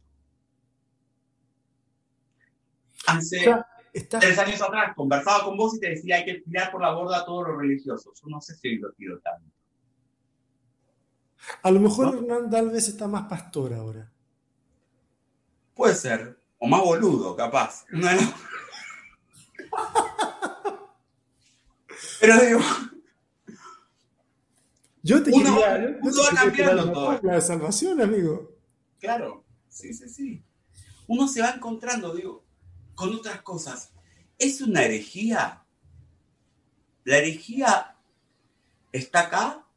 Hace tres años atrás conversaba con vos y te decía hay que tirar por la borda todo lo religioso. Yo no sé si lo tiro tanto. A lo mejor ¿no? Hernán Dalves está más pastor ahora. Puede ser. O más boludo, capaz. No, no. Pero digo. Yo te uno, quería. Uno va cambiando todo. La salvación, amigo. Claro. Sí, sí, sí. Uno se va encontrando, digo, con otras cosas. ¿Es una herejía? ¿La herejía está acá?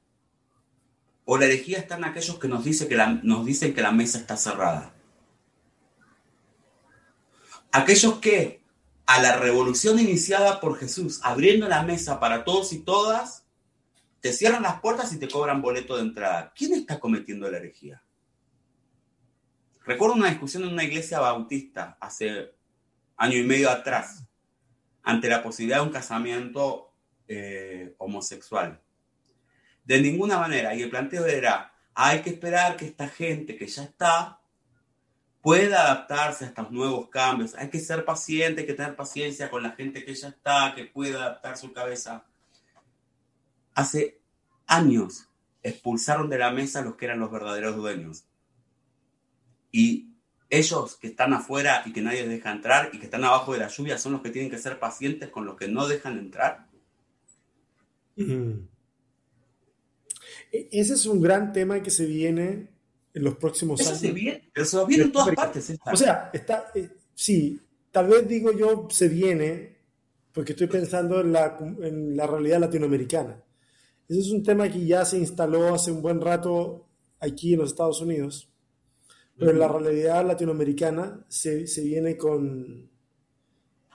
¿O la herejía está en aquellos que nos, dice que nos dicen que la mesa está cerrada? Aquellos que a la revolución iniciada por Jesús, abriendo la mesa para todos y todas, te cierran las puertas y te cobran boleto de entrada. ¿Quién está cometiendo la herejía? Recuerdo una discusión en una iglesia bautista hace año y medio atrás, ante la posibilidad de un casamiento eh, homosexual. De ninguna manera. Y el planteo era, hay que esperar que esta gente que ya está pueda adaptarse a estos nuevos cambios. Hay que ser paciente, hay que tener paciencia con la gente que ya está, que pueda adaptar su cabeza. Hace años expulsaron de la mesa a los que eran los verdaderos dueños. Y ellos que están afuera y que nadie deja entrar y que están abajo de la lluvia son los que tienen que ser pacientes con los que no dejan entrar. Mm. Ese es un gran tema que se viene en los próximos Eso años. se viene, se viene en todas partes. Esta. O sea, está, eh, sí, tal vez digo yo se viene porque estoy pensando en la, en la realidad latinoamericana. Ese es un tema que ya se instaló hace un buen rato aquí en los Estados Unidos, pero en la realidad latinoamericana se, se viene con...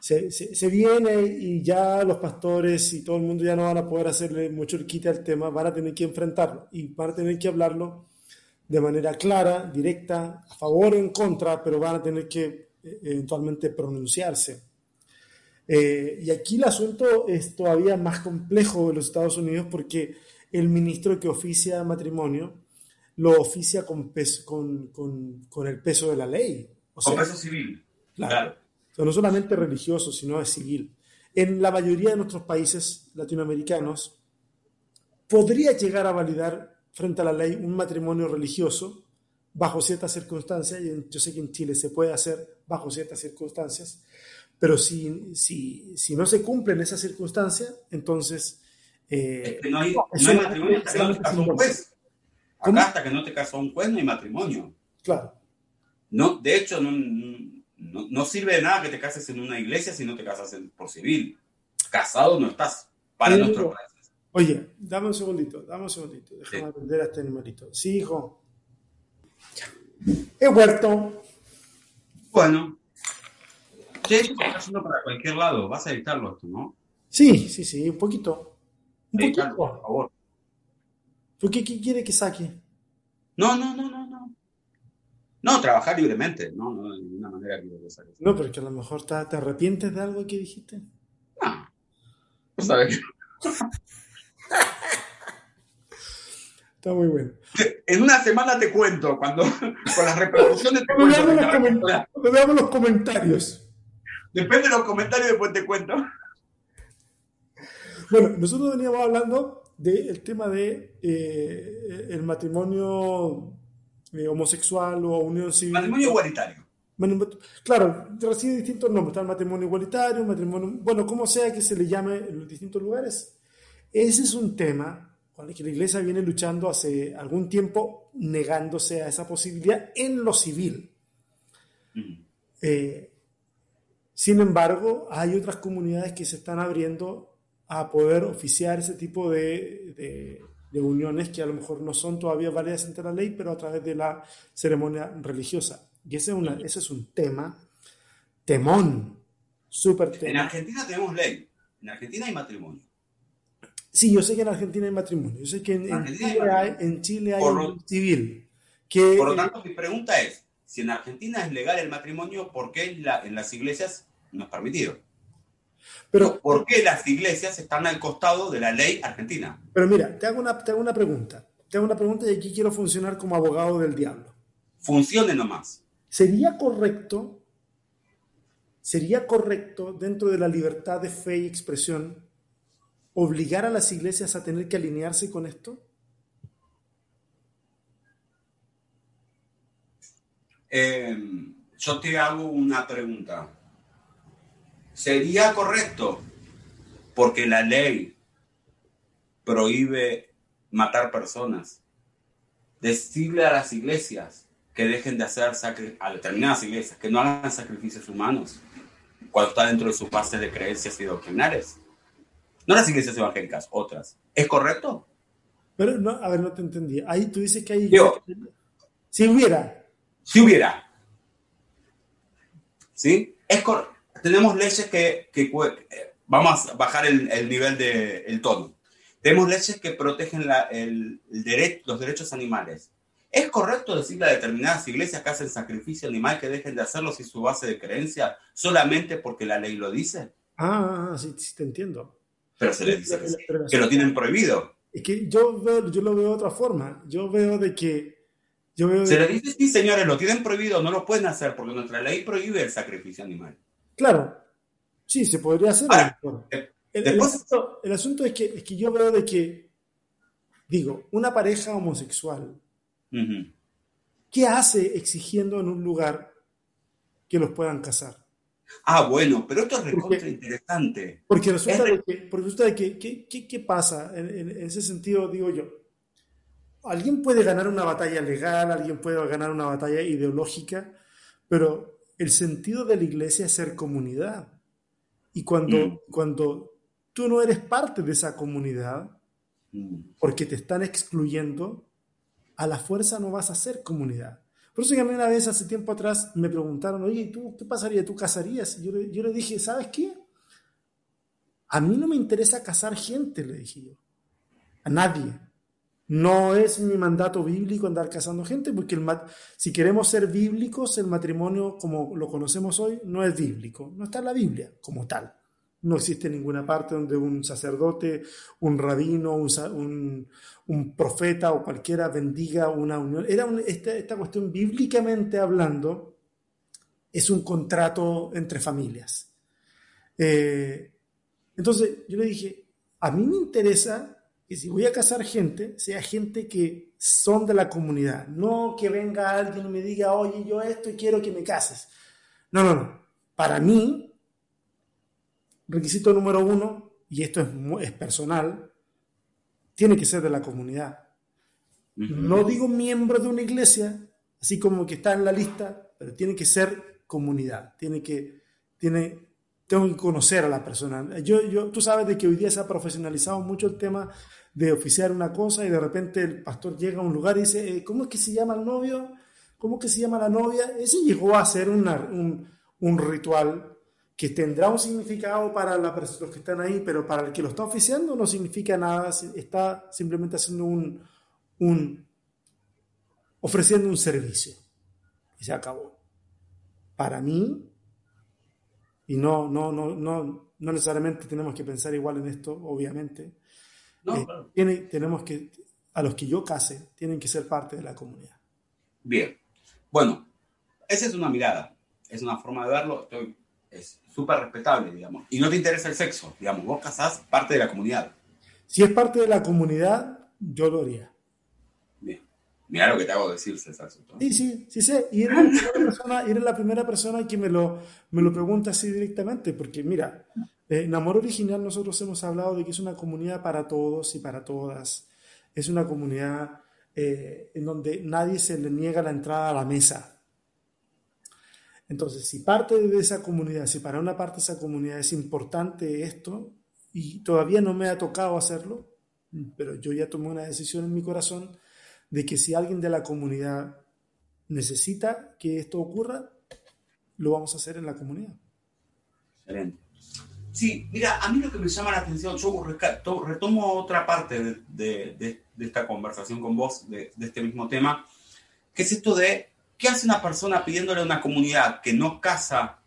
Se, se, se, viene y ya los pastores y todo el mundo ya no van a poder hacerle mucho el quite al tema, van a tener que enfrentarlo y van a tener que hablarlo de manera clara, directa, a favor o en contra, pero van a tener que eh, eventualmente pronunciarse. Eh, y aquí el asunto es todavía más complejo en los Estados Unidos porque el ministro que oficia matrimonio lo oficia con, con, con, el peso de la ley. O con peso civil. Claro. No solamente religioso, sino es civil. En la mayoría de nuestros países latinoamericanos, podría llegar a validar frente a la ley un matrimonio religioso bajo ciertas circunstancias, y yo sé que en Chile se puede hacer bajo ciertas circunstancias, pero si, si, si no se cumplen esas circunstancias, entonces... Eh, no hay, matrimonio hasta que no te casó un juez. Acá hasta que no te casó un juez no hay matrimonio. Claro. No, de hecho, no, no, no, sirve de nada que te cases en una iglesia si no te casas por civil. Casado no estás para nuestro país. Oye, dame un segundito, dame un segundito. Déjame sí. a este animalito. Sí, hijo. He vuelto. Bueno. ¿Qué eso está haciendo para cualquier lado. Vas a editarlo esto, ¿no? Sí, sí, sí, un poquito. Un poquito. por favor. ¿Por qué, qué quiere que saque? No, no, no, no, no. No, trabajar libremente. No, no, de ninguna manera que. No, pero que a lo mejor te, te arrepientes de algo que dijiste. No. Pues sabes Está muy bueno. En una semana te cuento, cuando con las repercusiones te cuento. Veamos, los, los comentarios. Depende de los comentarios, después te cuento. Bueno, nosotros veníamos hablando del tema de eh, el matrimonio eh, homosexual o unión civil. Matrimonio igualitario. Claro, recibe distintos nombres. Está el matrimonio igualitario, matrimonio. Bueno, como sea que se le llame en los distintos lugares. Ese es un tema que la Iglesia viene luchando hace algún tiempo negándose a esa posibilidad en lo civil. Eh, sin embargo, hay otras comunidades que se están abriendo a poder oficiar ese tipo de, uniones que a lo mejor no son todavía válidas ante la ley, pero a través de la ceremonia religiosa. Y ese es, una, ese es un tema, temón, súper tema. En Argentina tenemos ley, en Argentina hay matrimonio. Sí, yo sé que en Argentina hay matrimonio. Yo sé que en, Chile, hay, un civil. Que, por lo tanto, mi pregunta es, si en Argentina es legal el matrimonio, ¿por qué en, las iglesias no es permitido? Pero, ¿Por qué las iglesias están al costado de la ley argentina? Pero mira, te hago una, te hago una pregunta. Te hago una pregunta y aquí quiero funcionar como abogado del diablo. Funcione nomás. ¿Sería correcto, sería correcto dentro de la libertad de fe y expresión obligar a las iglesias a tener que alinearse con esto? Em, yo te hago una pregunta. ¿Sería correcto? Porque la ley prohíbe matar personas. Decirle a las iglesias que dejen de hacer a determinadas iglesias, que no hagan sacrificios humanos cuando está dentro de sus bases de creencias y doctrinales. No las iglesias evangélicas, otras. ¿Es correcto? Pero, no, a ver, no te entendí. Ahí tú dices que hay... Yo, si hubiera. Si hubiera. ¿Sí? Es Tenemos leyes que, que, Vamos a bajar el, el nivel del el tono. Tenemos leyes que protegen la, el, el derecho, los derechos animales. ¿Es correcto decirle a determinadas iglesias que hacen sacrificio animal que dejen de hacerlo sin su base de creencia solamente porque la ley lo dice? Ah, sí, sí te entiendo. Pero se les dice que, lo tienen prohibido. Es que yo, veo, yo lo veo de otra forma. Yo veo de que... Yo veo se les dice, sí, señores, lo tienen prohibido, no lo pueden hacer porque nuestra ley prohíbe el sacrificio animal. Claro, sí, se podría hacer. Eh, el, asunto, es, que, es que yo veo de que, digo, una pareja homosexual, ¿qué hace exigiendo en un lugar que los puedan casar? Ah, bueno, pero esto es recontra interesante. Porque resulta, de que, porque resulta que, ¿qué pasa? En, ese sentido, digo yo, alguien puede ganar una batalla legal, alguien puede ganar una batalla ideológica, pero el sentido de la iglesia es ser comunidad. Y cuando, mm. cuando tú no eres parte de esa comunidad, mm. porque te están excluyendo, a la fuerza no vas a ser comunidad. Por eso que a mí una vez, hace tiempo atrás, me preguntaron, oye, ¿y tú qué pasaría? ¿Tú casarías? Y yo, yo le dije, ¿sabes qué? A mí no me interesa casar gente, le dije yo. A nadie. No es mi mandato bíblico andar casando gente, porque si queremos ser bíblicos, el matrimonio como lo conocemos hoy no es bíblico, no está en la Biblia como tal. No existe ninguna parte donde un sacerdote, un rabino, un, un, profeta o cualquiera bendiga una unión. Era esta, esta cuestión bíblicamente hablando, es un contrato entre familias. Eh, entonces yo le dije, a mí me interesa que si voy a casar gente, sea gente que son de la comunidad, no que venga alguien y me diga, oye, yo esto y quiero que me cases. No, no, no. Para mí, requisito número uno, y esto es, es personal, tiene que ser de la comunidad. No digo miembro de una iglesia, así como que está en la lista, pero tiene que ser comunidad, tiene que, tiene, tengo que conocer a la persona. Yo, yo, tú sabes de que hoy día se ha profesionalizado mucho el tema de oficiar una cosa y de repente el pastor llega a un lugar y dice, eh, ¿cómo es que se llama el novio? ¿Cómo es que se llama la novia? Ese llegó a ser un, un, ritual que tendrá un significado para la, los que están ahí, pero para el que lo está oficiando no significa nada, está simplemente haciendo un, un ofreciendo un servicio. Y se acabó. Para mí, y no, no, no, no, no necesariamente tenemos que pensar igual en esto, obviamente. Eh, tiene, tenemos que, a los que yo case, tienen que ser parte de la comunidad. Bien. Bueno, esa es una mirada, es una forma de verlo, es súper respetable, digamos. Y no te interesa el sexo, digamos, vos casás parte de la comunidad. Si es parte de la comunidad, yo lo haría. Mira lo que te hago decir, César. Sí, sí, sí sé. Y eres la primera persona, eres la primera persona que me lo, me lo pregunta así directamente, porque mira, eh, en Amor Original nosotros hemos hablado de que es una comunidad para todos y para todas. Es una comunidad eh, en donde nadie se le niega la entrada a la mesa. Entonces, si parte de esa comunidad, si para una parte de esa comunidad es importante esto, y todavía no me ha tocado hacerlo, pero yo ya tomé una decisión en mi corazón, de que si alguien de la comunidad necesita que esto ocurra, lo vamos a hacer en la comunidad. Excelente. Sí, mira, a mí lo que me llama la atención, yo retomo otra parte de, esta conversación con vos, de, este mismo tema, que es esto de qué hace una persona pidiéndole a una comunidad que no casa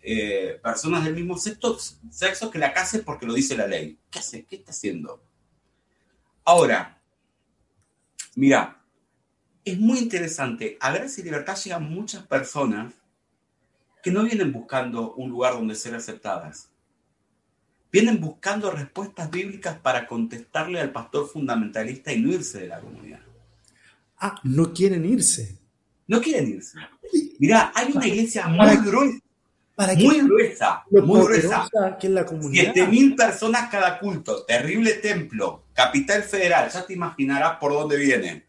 eh, personas del mismo sexo, sexo que la case porque lo dice la ley. ¿Qué hace? ¿Qué está haciendo? Ahora, Mira, es muy interesante. A Gracia y Libertad llegan muchas personas que no vienen buscando un lugar donde ser aceptadas. Vienen buscando respuestas bíblicas para contestarle al pastor fundamentalista y no irse de la comunidad. Ah, no quieren irse. No quieren irse. Mira, hay una iglesia muy gruesa. Muy gruesa, muy gruesa. Que la comunidad. 7.000 personas cada culto, terrible templo, capital federal, ya te imaginarás por dónde viene.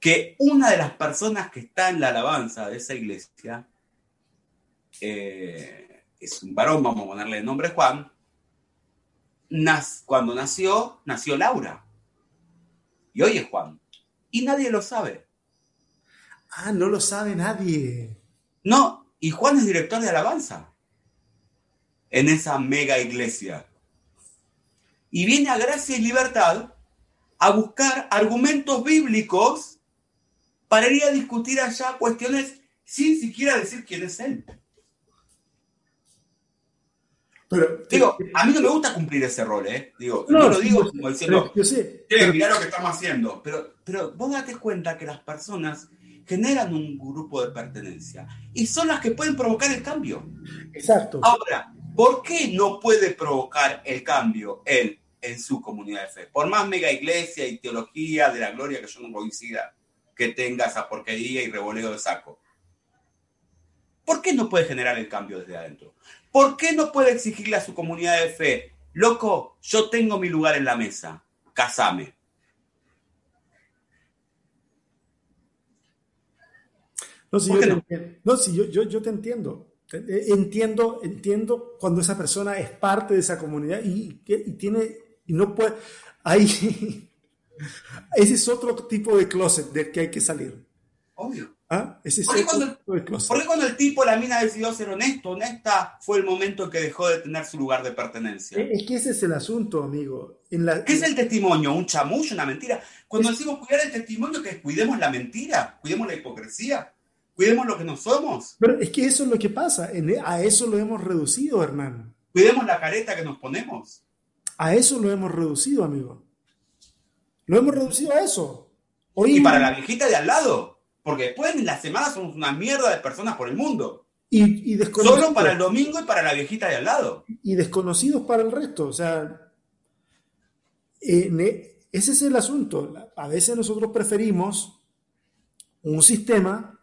Que una de las personas que está en la alabanza de esa iglesia eh, es un varón, vamos a ponerle el nombre Juan. cuando nació, nació Laura. Y hoy es Juan. Y nadie lo sabe. Ah, no lo sabe nadie. No, y Juan es director de alabanza en esa mega iglesia y viene a Gracia y Libertad a buscar argumentos bíblicos para ir a discutir allá cuestiones sin siquiera decir quién es él. Pero, digo, a mí no me gusta cumplir ese rol, ¿eh? Digo, no, lo digo como diciendo, yo sé, mirar lo que estamos haciendo. Pero, pero vos date cuenta que las personas generan un grupo de pertenencia y son las que pueden provocar el cambio. Exacto. Ahora, ¿Por qué no puede provocar el cambio él en su comunidad de fe? Por más mega iglesia y teología de la gloria que yo no coincida que tenga esa porquería y revoleo de saco. ¿Por qué no puede generar el cambio desde adentro? ¿Por qué no puede exigirle a su comunidad de fe, loco, yo tengo mi lugar en la mesa, casame? No, si, yo, no? si yo, yo, te entiendo. Eh, entiendo, entiendo cuando esa persona es parte de esa comunidad y, y tiene, y no puede, ahí, ese es otro tipo de closet del que hay que salir. Obvio. ¿Ah? Ese ¿Por qué, cuando, cuando, el tipo, la mina decidió ser honesto, honesta, fue el momento en que dejó de tener su lugar de pertenencia? Es que ese es el asunto, amigo. En la... ¿Qué es el testimonio? ¿Un chamullo? ¿Una mentira? Cuando decimos cuidar el testimonio, que cuidemos la mentira, cuidemos la hipocresía, cuidemos lo que no somos. Pero es que eso es lo que pasa. E, a eso lo hemos reducido, Hernán. Cuidemos la careta que nos ponemos. A eso lo hemos reducido, amigo. Lo hemos reducido a eso. Y para la viejita de al lado. Porque después en la semana somos una mierda de personas por el mundo. Y, Solo para el domingo y para la viejita de al lado. Y desconocidos para el resto. O sea, ese es el asunto. A veces nosotros preferimos un sistema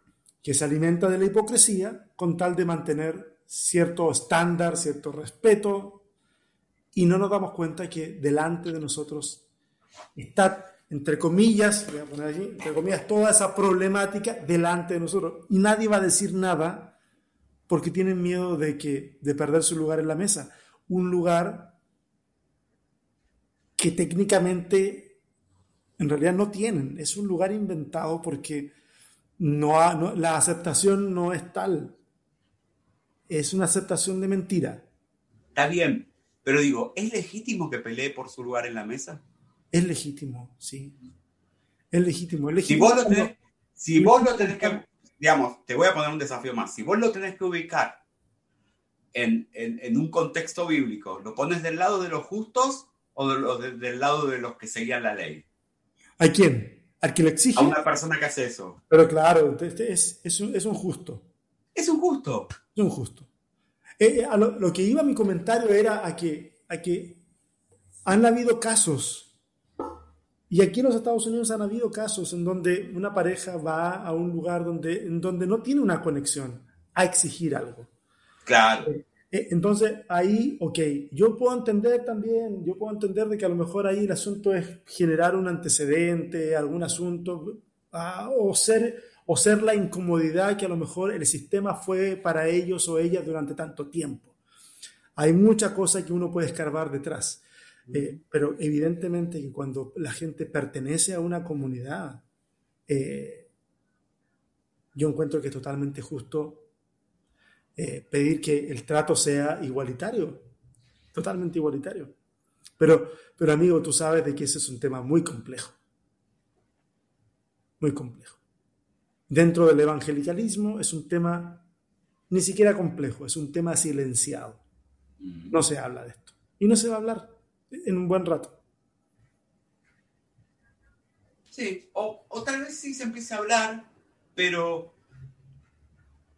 que se alimenta de la hipocresía con tal de mantener cierto estándar, cierto respeto, y no nos damos cuenta que delante de nosotros está entre comillas, voy a poner allí, entre comillas, toda esa problemática delante de nosotros. Y nadie va a decir nada porque tienen miedo de, que, de perder su lugar en la mesa. Un lugar que técnicamente en realidad no tienen. Es un lugar inventado porque no, la aceptación no es tal. Es una aceptación de mentira. Está bien, pero digo, ¿es legítimo que pelee por su lugar en la mesa? Es legítimo, sí. Es legítimo, Si vos lo tenés, si vos lo tenés que, digamos, te voy a poner un desafío más. Si vos lo tenés que ubicar en, un contexto bíblico, ¿lo pones del lado de los justos o del lado de los que seguían la ley? ¿A quién? ¿Al que le exige? A una persona que hace eso. Pero claro, es, es, un, es un justo. Es un justo. Es un justo. Eh, eh, lo, lo, que iba mi comentario era a que, a que han habido casos y aquí en los Estados Unidos han habido casos en donde una pareja va a un lugar donde, en donde no tiene una conexión a exigir algo. Claro. Eh, entonces ahí, ok, yo puedo entender también, yo puedo entender de que a lo mejor ahí el asunto es generar un antecedente, algún asunto, ah, o, ser, o ser la incomodidad que a lo mejor el sistema fue para ellos o ellas durante tanto tiempo. Hay mucha cosa que uno puede escarbar detrás. Eh, pero evidentemente que cuando la gente pertenece a una comunidad, eh, yo encuentro que es totalmente justo eh, pedir que el trato sea igualitario, totalmente igualitario. Pero, pero amigo, tú sabes de que ese es un tema muy complejo, muy complejo. Dentro del evangelicalismo es un tema ni siquiera complejo, es un tema silenciado. No se habla de esto. Y no se va a hablar en un buen rato. Sí, o, tal vez sí se empiece a hablar, pero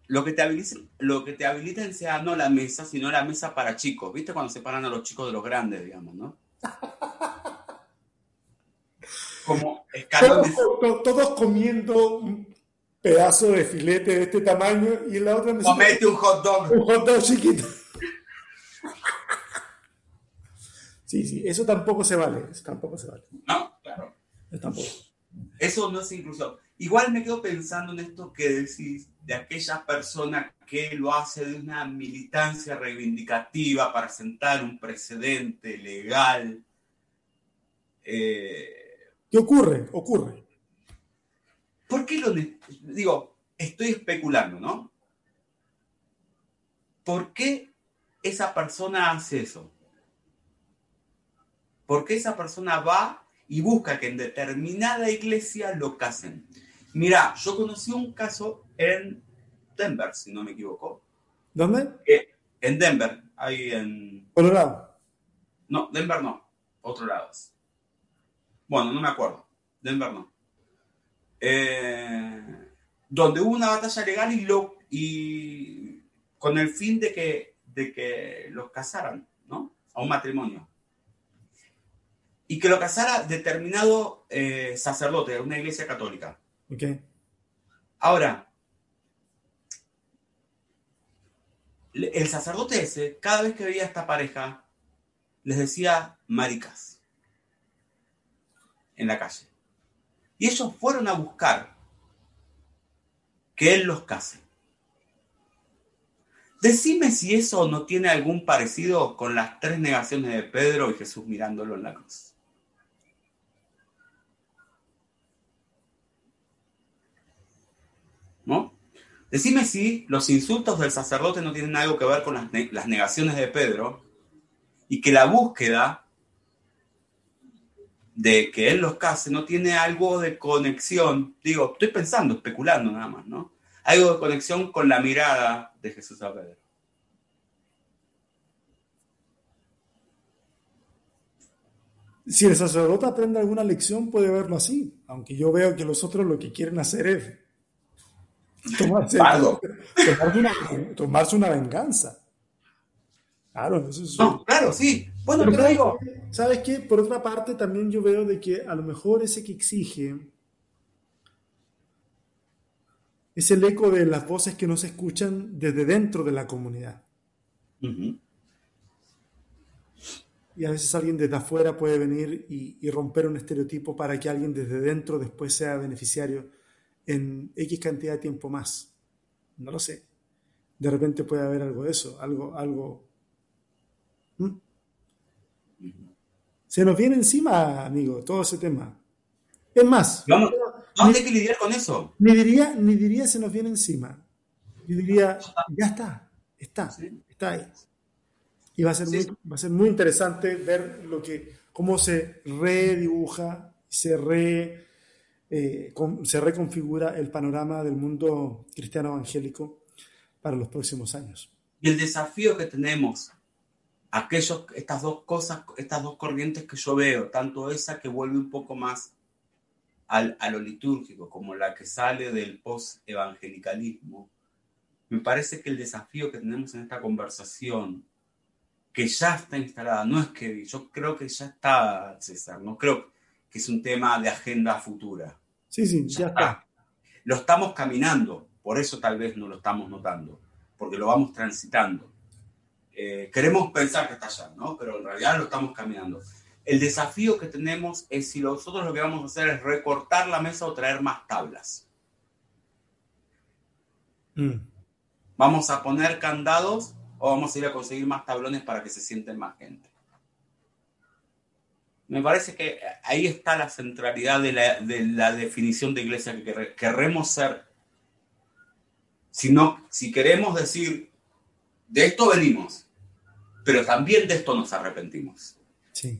lo que te habilita, lo que te habiliten sea no la mesa, sino la mesa para chicos. ¿Viste cuando separan a los chicos de los grandes, digamos, no? Como escalones. Todos, comiendo un pedazo de filete de este tamaño y en la otra mesa. Comete un hot dog. Un hot dog chiquito. Sí, sí, eso tampoco se vale, eso tampoco se vale. No, claro. Eso tampoco. Eso no es inclusión. Igual me quedo pensando en esto que decís de aquella persona que lo hace de una militancia reivindicativa para sentar un precedente legal. Eh, ¿Qué ocurre? Ocurre. ¿Por qué lo digo? Estoy especulando, ¿no? ¿Por qué esa persona hace eso? porque esa persona va y busca que en determinada iglesia lo casen. Mira, yo conocí un caso en Denver, si no me equivoco. ¿Dónde? en Denver, ahí en... Colorado. No, Denver no, otro lado. Bueno, no me acuerdo. Denver no. Eh, donde hubo una batalla legal y, lo, y con el fin de que, de que los casaran, ¿no? A un matrimonio y que lo casara determinado eh, sacerdote de una iglesia católica. Okay. Ahora, el sacerdote ese, cada vez que veía a esta pareja, les decía maricas en la calle. Y ellos fueron a buscar que él los case. Decime si eso no tiene algún parecido con las tres negaciones de Pedro y Jesús mirándolo en la cruz. Decime si los insultos del sacerdote no tienen algo que ver con las, negaciones de Pedro y que la búsqueda de que él los case no tiene algo de conexión, digo, estoy pensando, especulando nada más, ¿no? Algo de conexión con la mirada de Jesús a Pedro. Si el sacerdote aprende alguna lección, puede verlo así, aunque yo veo que los otros lo que quieren hacer es tomarse, tomarse, una, venganza. Claro, eso es... No, claro, sí. Bueno, pero, digo... ¿Sabes qué? Por otra parte, también yo veo de que a lo mejor ese que exige es el eco de las voces que no se escuchan desde dentro de la comunidad. Y a veces alguien desde afuera puede venir y, romper un estereotipo para que alguien desde dentro después sea beneficiario en X cantidad de tiempo más. No lo sé. De repente puede haber algo de eso, algo, algo. ¿Mm? Se nos viene encima, amigo, todo ese tema. Es más, vamos, vamos a que lidiar con eso. Ni diría, ni diría se nos viene encima. Yo diría, ya está, está, está ahí. Y va a ser, muy, va a ser muy interesante ver lo que, cómo se redibuja, se, re, eh, se reconfigura el panorama del mundo cristiano evangélico para los próximos años. Y el desafío que tenemos, aquellos, estas dos cosas, estas dos corrientes que yo veo, tanto esa que vuelve un poco más al, a lo litúrgico, como la que sale del post-evangelicalismo, me parece que el desafío que tenemos en esta conversación que ya está instalada, no es que yo creo que ya está, César, no creo que es un tema de agenda futura. Sí, sí, ya, está. Lo estamos caminando, por eso tal vez no lo estamos notando, porque lo vamos transitando. Eh, queremos pensar que está allá, ¿no? Pero en realidad lo estamos caminando. El desafío que tenemos es si nosotros lo que vamos a hacer es recortar la mesa o traer más tablas. Mm. Vamos a poner candados o vamos a ir a conseguir más tablones para que se sienten más gente. Me parece que ahí está la centralidad de la, definición de iglesia que queremos ser. Si, si queremos decir, de esto venimos, pero también de esto nos arrepentimos. Sí.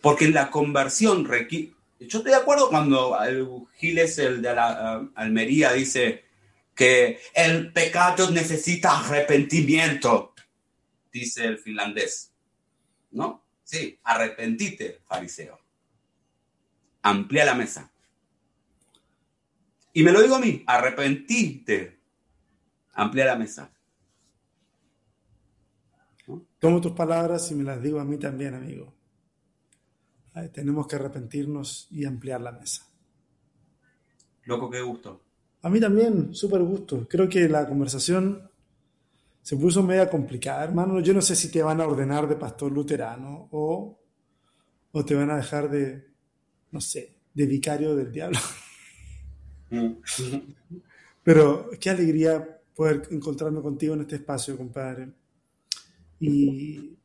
Porque en la conversión requiere... Yo estoy de acuerdo cuando el Giles, el de la Almería, dice, que el pecado necesita arrepentimiento, dice el finlandés. ¿No? Sí, arrepentite, fariseo. Amplía la mesa. Y me lo digo a mí, arrepentite, amplía la mesa. Tomo tus palabras y me las digo a mí también, amigo. tenemos que arrepentirnos y ampliar la mesa. Loco, qué gusto. A mí también, súper gusto. Creo que la conversación se puso media complicada, hermano. Yo no sé si te van a ordenar de pastor luterano o, o te van a dejar de, no sé, de vicario del diablo. Pero qué alegría poder encontrarme contigo en este espacio, compadre. Y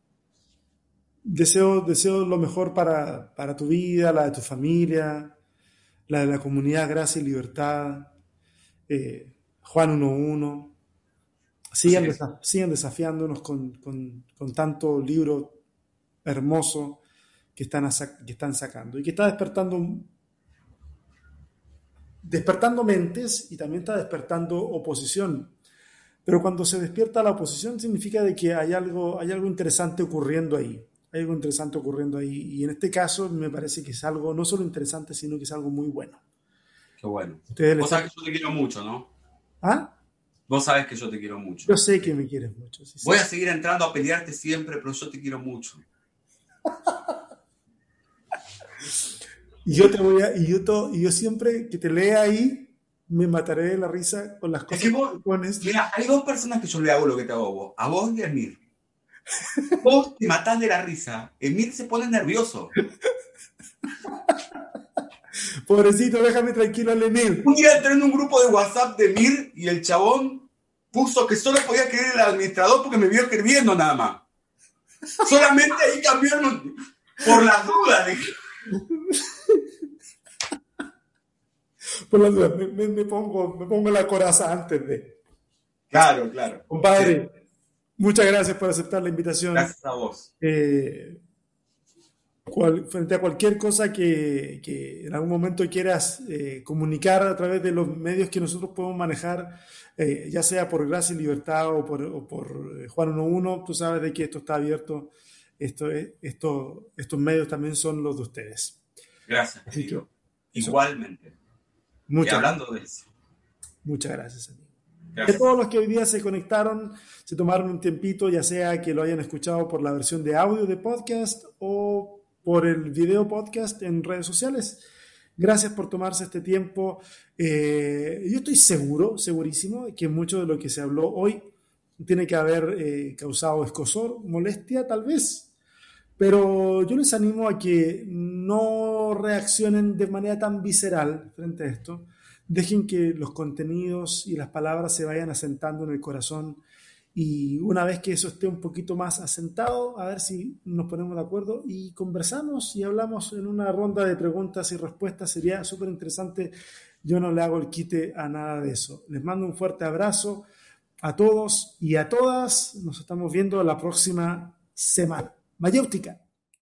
deseo, deseo lo mejor para, para tu vida, la de tu familia, la de la comunidad Gracia y Libertad eh, Juan 1.1. Sigan, sigan desafiándonos con, tanto libro hermoso que están, que están sacando y que está despertando despertando mentes y también está despertando oposición. Pero cuando se despierta la oposición significa de que hay algo, hay algo interesante ocurriendo ahí. Hay algo interesante ocurriendo ahí. Y en este caso me parece que es algo no solo interesante, sino que es algo muy bueno. Qué bueno. Vos sabés que yo te quiero mucho, ¿no? ¿Ah? Vos sabés que yo te quiero mucho. Yo sé que me quieres mucho. Voy a seguir entrando a pelearte siempre, pero yo te quiero mucho. y yo te voy a, y yo, y yo siempre que te lea ahí, me mataré de la risa con las cosas que, vos, pones. Mira, hay dos personas que yo le hago lo que te hago a vos, a vos y a Emir. vos te matás de la risa, Emir se pone nervioso. Pobrecito, déjame tranquilo al Emir. Un día entré en un grupo de WhatsApp de Mir y el chabón puso que solo podía creer el administrador porque me vio escribiendo nada más. Solamente ahí cambiaron por las dudas. por la duda, me, pongo, me pongo la coraza antes de. Claro, claro. Compadre, muchas gracias por aceptar la invitación. Gracias a vos. Eh, frente a cualquier cosa que, que en algún momento quieras eh, comunicar a través de los medios que nosotros podemos manejar, eh, ya sea por Gracia y Libertad o por, o por Juan 11, tú sabes de que esto está abierto, esto, esto, estos medios también son los de ustedes. Gracias. Igualmente. Muchas, y hablando de eso. Muchas gracias, amigo. De todos los que hoy día se conectaron, se tomaron un tiempito, ya sea que lo hayan escuchado por la versión de audio de podcast o por el video podcast en redes sociales. Gracias por tomarse este tiempo. Eh, yo estoy seguro, segurísimo, que mucho de lo que se habló hoy tiene que haber eh, causado escosor, molestia tal vez, pero yo les animo a que no reaccionen de manera tan visceral frente a esto. Dejen que los contenidos y las palabras se vayan asentando en el corazón y una vez que eso esté un poquito más asentado, a ver si nos ponemos de acuerdo y conversamos y hablamos en una ronda de preguntas y respuestas. Sería súper interesante. Yo no le hago el quite a nada de eso. Les mando un fuerte abrazo a todos y a todas. Nos estamos viendo la próxima semana. Mayéutica.